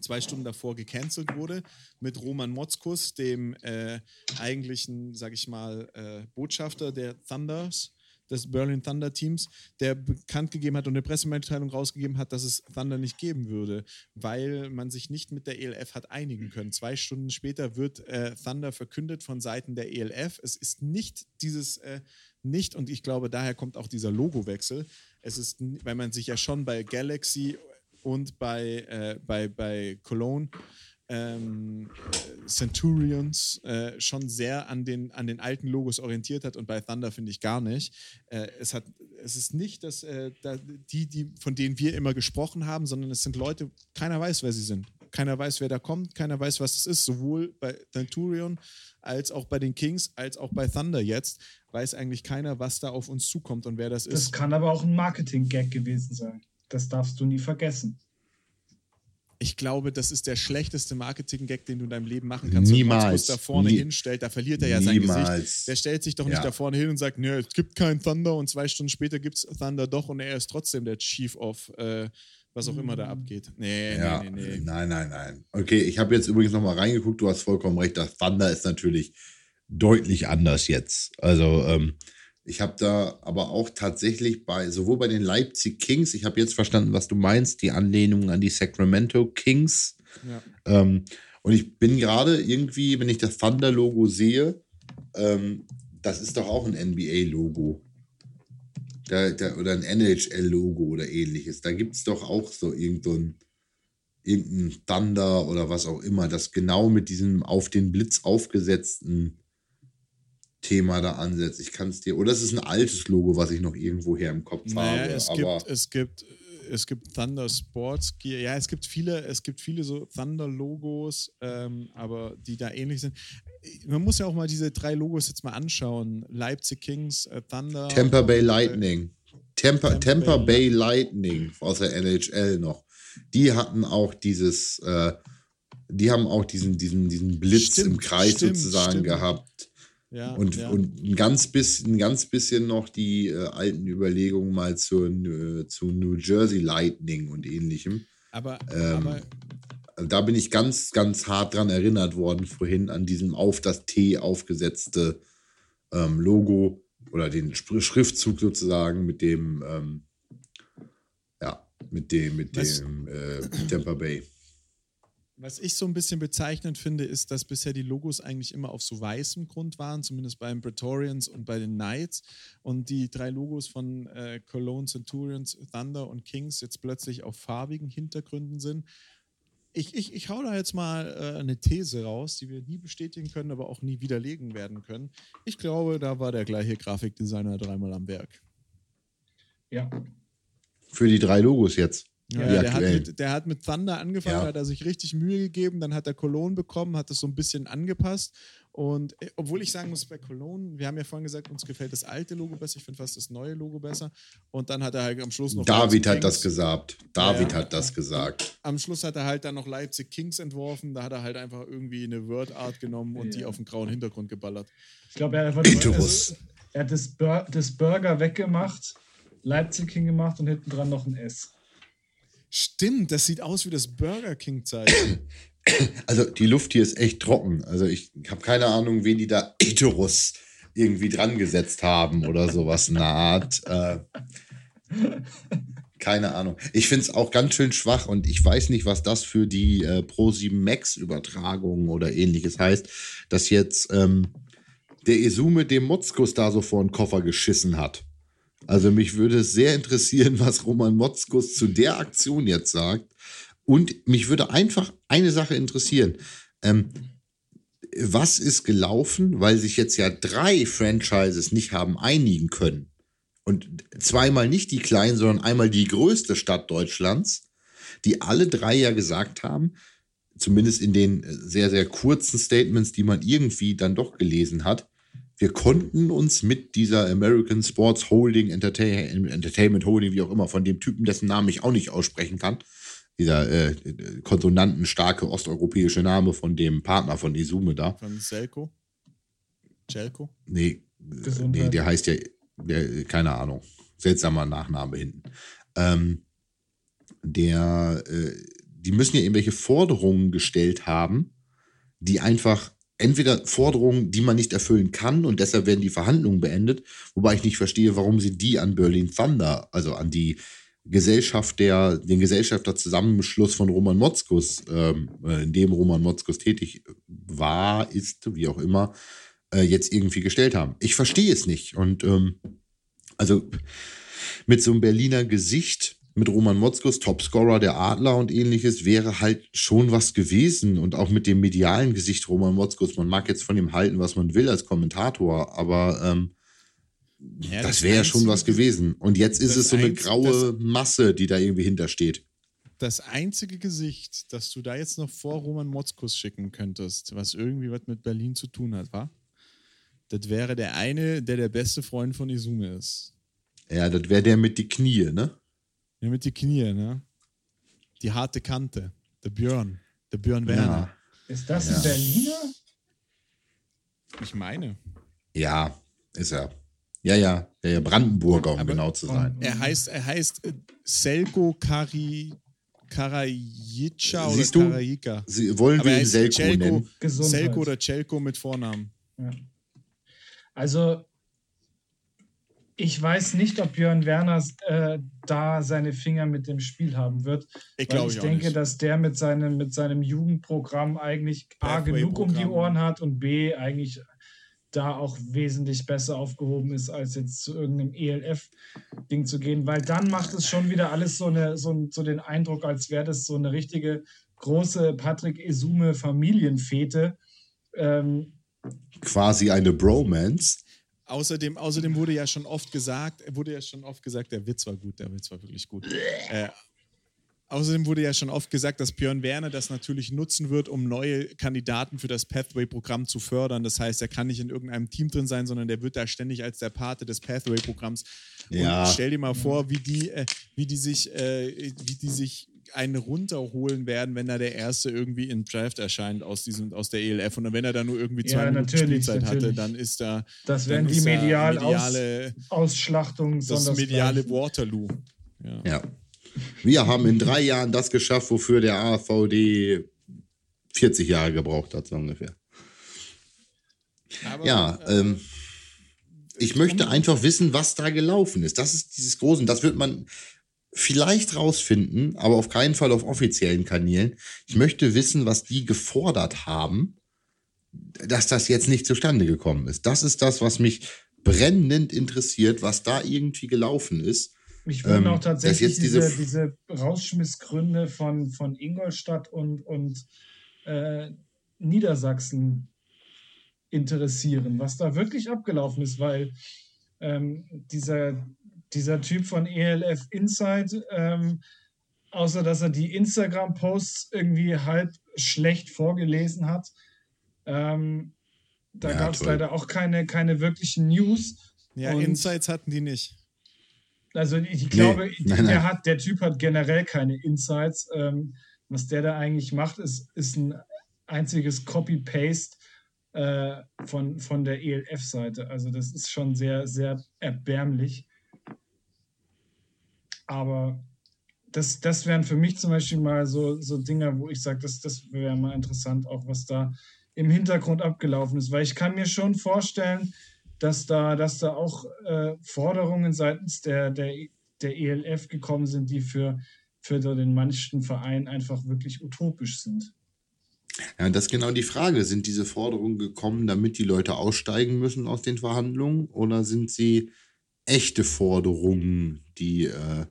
zwei Stunden davor gecancelt wurde mit Roman Motzkus, dem äh, eigentlichen, sag ich mal, äh, Botschafter der Thunders, des Berlin Thunder Teams, der bekannt gegeben hat und eine Pressemitteilung rausgegeben hat, dass es Thunder nicht geben würde, weil man sich nicht mit der ELF hat einigen können. Zwei Stunden später wird äh, Thunder verkündet von Seiten der ELF. Es ist nicht dieses äh, nicht und ich glaube, daher kommt auch dieser Logowechsel. Es ist, weil man sich ja schon bei Galaxy und bei, äh, bei, bei Cologne ähm, Centurions äh, schon sehr an den, an den alten Logos orientiert hat und bei Thunder finde ich gar nicht. Äh, es, hat, es ist nicht dass, äh, da, die, die, von denen wir immer gesprochen haben, sondern es sind Leute, keiner weiß, wer sie sind. Keiner weiß, wer da kommt, keiner weiß, was das ist. Sowohl bei Centurion als auch bei den Kings, als auch bei Thunder jetzt, weiß eigentlich keiner, was da auf uns zukommt und wer das, das ist. Das kann aber auch ein Marketing-Gag gewesen sein. Das darfst du nie vergessen. Ich glaube, das ist der schlechteste Marketing-Gag, den du in deinem Leben machen kannst. Niemals. Wenn da vorne Nie. hinstellt, da verliert er ja Niemals. sein Gesicht. Der stellt sich doch nicht ja. da vorne hin und sagt, nö, es gibt keinen Thunder und zwei Stunden später gibt es Thunder doch und er ist trotzdem der Chief of äh, was auch immer da abgeht. Nee, ja. nee, nee, nee. Nein, nein, nein. Okay, ich habe jetzt übrigens nochmal reingeguckt, du hast vollkommen recht, das Thunder ist natürlich deutlich anders jetzt. Also, ähm, ich habe da aber auch tatsächlich bei, sowohl bei den Leipzig Kings, ich habe jetzt verstanden, was du meinst, die Anlehnung an die Sacramento Kings. Ja. Ähm, und ich bin gerade irgendwie, wenn ich das Thunder-Logo sehe, ähm, das ist doch auch ein NBA-Logo. Oder ein NHL-Logo oder ähnliches. Da gibt es doch auch so irgendein, irgendein Thunder oder was auch immer, das genau mit diesem auf den Blitz aufgesetzten Thema da ansetzt. Ich kann es dir. Oder es ist ein altes Logo, was ich noch irgendwo her im Kopf naja, habe. Es gibt, es gibt es gibt Thunder Sports Gear. Ja, es gibt viele, es gibt viele so Thunder-Logos, ähm, aber die da ähnlich sind. Man muss ja auch mal diese drei Logos jetzt mal anschauen. Leipzig Kings, äh, Thunder. Tampa Bay Lightning. Tampa, Tampa, Tampa Bay, Bay Lightning aus der NHL noch. Die hatten auch dieses, äh, die haben auch diesen, diesen, diesen Blitz stimmt, im Kreis stimmt, sozusagen stimmt. gehabt. Ja, und, ja. und ein ganz bisschen, ein ganz bisschen noch die äh, alten Überlegungen mal zu, äh, zu New Jersey Lightning und ähnlichem. Aber, ähm, aber da bin ich ganz, ganz hart dran erinnert worden vorhin an diesem auf das T aufgesetzte ähm, Logo oder den Schriftzug sozusagen mit dem, ähm, ja, mit dem, mit dem äh, Tampa Bay. Was ich so ein bisschen bezeichnend finde, ist, dass bisher die Logos eigentlich immer auf so weißem Grund waren, zumindest beim Praetorians und bei den Knights. Und die drei Logos von äh, Cologne, Centurions, Thunder und Kings jetzt plötzlich auf farbigen Hintergründen sind. Ich, ich, ich hau da jetzt mal äh, eine These raus, die wir nie bestätigen können, aber auch nie widerlegen werden können. Ich glaube, da war der gleiche Grafikdesigner dreimal am Werk. Ja. Für die drei Logos jetzt. Ja, der, hat mit, der, hat mit, Thunder angefangen, ja. hat er sich richtig Mühe gegeben, dann hat er Cologne bekommen, hat das so ein bisschen angepasst. Und äh, obwohl ich sagen muss, bei Cologne, wir haben ja vorhin gesagt, uns gefällt das alte Logo besser, ich finde fast das neue Logo besser. Und dann hat er halt am Schluss noch. David hat das gesagt. David ja, hat das gesagt. Am Schluss hat er halt dann noch Leipzig Kings entworfen. Da hat er halt einfach irgendwie eine Word Art genommen und die auf den grauen Hintergrund geballert. Ich glaube, er, also, er, hat das, Bur das Burger weggemacht, Leipzig hingemacht und hinten dran noch ein S. Stimmt, das sieht aus wie das Burger King-Zeichen. [COUGHS] Also die Luft hier ist echt trocken. Also ich habe keine Ahnung, wen die da Iterus irgendwie dran gesetzt haben oder sowas in der. Äh, keine Ahnung. Ich finde es auch ganz schön schwach und ich weiß nicht, was das für die äh, Pro7 Max-Übertragung oder ähnliches heißt, dass jetzt ähm, der Esume dem Motzkus da so vor den Koffer geschissen hat. Also mich würde sehr interessieren, [LAUGHS] was Roman Motzkus zu der Aktion jetzt sagt. Und mich würde einfach eine Sache interessieren. Ähm, was ist gelaufen, weil sich jetzt ja drei Franchises nicht haben einigen können? Und zweimal nicht die kleinen, sondern einmal die größte Stadt Deutschlands, die alle drei ja gesagt haben, zumindest in den sehr, sehr kurzen Statements, die man irgendwie dann doch gelesen hat, wir konnten uns mit dieser American Sports Holding, Entertain Entertainment Holding, wie auch immer, von dem Typen, dessen Namen ich auch nicht aussprechen kann, dieser äh, konsonantenstarke osteuropäische Name von dem Partner von Isume da. Von Selko? Celko? Nee, nee, der heißt ja, der, keine Ahnung, seltsamer Nachname hinten. Ähm, der, äh, die müssen ja irgendwelche Forderungen gestellt haben, die einfach entweder Forderungen, die man nicht erfüllen kann und deshalb werden die Verhandlungen beendet, wobei ich nicht verstehe, warum sie die an Berlin Thunder, also an die Gesellschaft der, den Gesellschafterzusammenschluss von Roman Motzkus, ähm, äh, in dem Roman Motzkus tätig war, ist, wie auch immer, äh, jetzt irgendwie gestellt haben. Ich verstehe es nicht. Und ähm, also mit so einem Berliner Gesicht mit Roman Motzkus, Topscorer der Adler und ähnliches, wäre halt schon was gewesen. Und auch mit dem medialen Gesicht Roman Motzkus, man mag jetzt von ihm halten, was man will als Kommentator, aber ähm, ja, das, das wäre ja schon was gewesen. Und jetzt ist es so eine graue Masse, die da irgendwie hintersteht. Das einzige Gesicht, das du da jetzt noch vor Roman Motzkus schicken könntest, was irgendwie was mit Berlin zu tun hat, war? Das wäre der eine, der der beste Freund von Izume ist. Ja, das wäre der mit die Knie, ne? Ja, mit die Knie, ne? Die harte Kante. Der Björn. Der Björn Werner. Ja. Ist das ja. ein Berliner? Ich meine. Ja, ist er. Ja, ja, der Brandenburger, um Aber genau zu sein. Er heißt, er heißt äh, Selko Kari, Karajica oder du, Karajika. Sie wollen wir ihn Selko Celko, nennen. Selko oder Celko mit Vornamen. Ja. Also ich weiß nicht, ob Björn Werner äh, da seine Finger mit dem Spiel haben wird. Ich, weil ich, ich denke, nicht. dass der mit seinem, mit seinem Jugendprogramm eigentlich A genug um die Ohren hat und B eigentlich da auch wesentlich besser aufgehoben ist, als jetzt zu irgendeinem ELF-Ding zu gehen, weil dann macht es schon wieder alles so, eine, so, so den Eindruck, als wäre das so eine richtige große Patrick Esume Familienfete. Ähm, Quasi eine Bromance. Außerdem, außerdem wurde ja schon oft gesagt, wurde ja schon oft gesagt, der Witz war gut, der Witz war wirklich gut. Äh, Außerdem wurde ja schon oft gesagt, dass Björn Werner das natürlich nutzen wird, um neue Kandidaten für das Pathway-Programm zu fördern. Das heißt, er kann nicht in irgendeinem Team drin sein, sondern der wird da ständig als der Pate des Pathway-Programms. Ja. Und stell dir mal vor, wie die, äh, wie die sich, äh, wie die sich einen runterholen werden, wenn da der Erste irgendwie im Draft erscheint aus, diesem, aus der ELF. Und wenn er da nur irgendwie zwei ja, Minuten Spielzeit natürlich. hatte, dann ist da. Das wären die medial mediale Aus Ausschlachtungen. Das mediale Waterloo. ja. ja. Wir haben in drei Jahren das geschafft, wofür der AVD 40 Jahre gebraucht hat, so ungefähr. Aber, ja, äh, ähm, ich möchte einfach wissen, was da gelaufen ist. Das ist dieses Große. Und das wird man vielleicht rausfinden, aber auf keinen Fall auf offiziellen Kanälen. Ich möchte wissen, was die gefordert haben, dass das jetzt nicht zustande gekommen ist. Das ist das, was mich brennend interessiert, was da irgendwie gelaufen ist. Mich würden ähm, auch tatsächlich diese, diese, diese Rausschmissgründe von, von Ingolstadt und, und äh, Niedersachsen interessieren, was da wirklich abgelaufen ist, weil ähm, dieser, dieser Typ von ELF Insight, ähm, außer dass er die Instagram-Posts irgendwie halb schlecht vorgelesen hat, ähm, da ja, gab es leider auch keine, keine wirklichen News. Ja, und Insights hatten die nicht. Also ich glaube, nee, nein, der, Hat, der Typ hat generell keine Insights. Ähm, was der da eigentlich macht, ist, ist ein einziges Copy-Paste äh, von, von der ELF-Seite. Also das ist schon sehr, sehr erbärmlich. Aber das, das wären für mich zum Beispiel mal so, so Dinge, wo ich sage, das, das wäre mal interessant, auch was da im Hintergrund abgelaufen ist. Weil ich kann mir schon vorstellen, dass da, dass da auch äh, Forderungen seitens der, der, der ELF gekommen sind, die für, für den manchen Verein einfach wirklich utopisch sind. Ja, das ist genau die Frage. Sind diese Forderungen gekommen, damit die Leute aussteigen müssen aus den Verhandlungen? Oder sind sie echte Forderungen, die äh,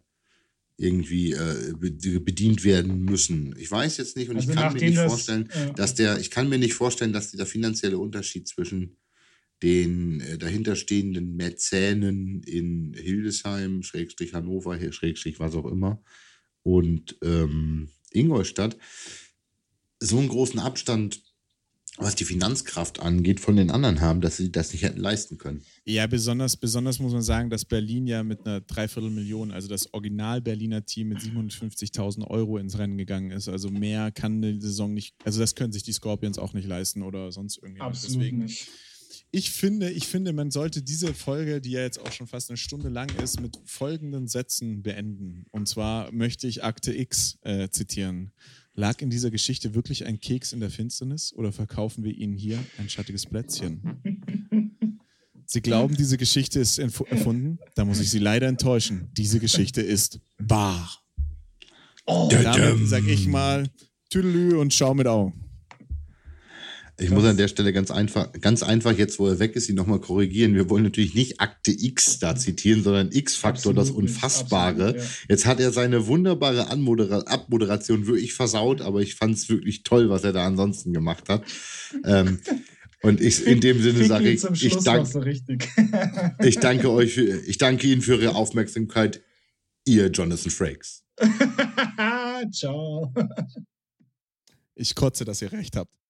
irgendwie äh, bedient werden müssen? Ich weiß jetzt nicht und also ich kann mir nicht das, vorstellen, äh, dass der, ich kann mir nicht vorstellen, dass der finanzielle Unterschied zwischen den äh, dahinterstehenden Mäzenen in Hildesheim, Schrägstrich Hannover, Schrägstrich was auch immer, und ähm, Ingolstadt so einen großen Abstand, was die Finanzkraft angeht, von den anderen haben, dass sie das nicht hätten leisten können. Ja, besonders, besonders muss man sagen, dass Berlin ja mit einer Dreiviertelmillion, also das Original-Berliner Team mit 750.000 Euro ins Rennen gegangen ist. Also mehr kann die Saison nicht, also das können sich die Scorpions auch nicht leisten oder sonst irgendwie. Absolut Deswegen, nicht ich finde, ich finde, man sollte diese Folge, die ja jetzt auch schon fast eine Stunde lang ist, mit folgenden Sätzen beenden. Und zwar möchte ich Akte X äh, zitieren. Lag in dieser Geschichte wirklich ein Keks in der Finsternis oder verkaufen wir Ihnen hier ein schattiges Plätzchen? [LAUGHS] Sie glauben, diese Geschichte ist erfunden? Da muss ich Sie leider enttäuschen. Diese Geschichte ist wahr. Oh, Damit sage ich mal Tüdelü und schau mit Augen. Ich muss an der Stelle ganz einfach, ganz einfach jetzt, wo er weg ist, ihn nochmal korrigieren. Wir wollen natürlich nicht Akte X da zitieren, sondern X-Faktor, das Unfassbare. Absolut, ja. Jetzt hat er seine wunderbare Anmodera Abmoderation wirklich versaut, aber ich fand es wirklich toll, was er da ansonsten gemacht hat. ähm, und ich, in dem Sinne sage ich, ich, dank, [LAUGHS] ich danke euch, für, ich danke Ihnen für Ihre Aufmerksamkeit, ihr Jonathan Frakes. [LAUGHS] Ciao. Ich kotze, dass ihr recht habt.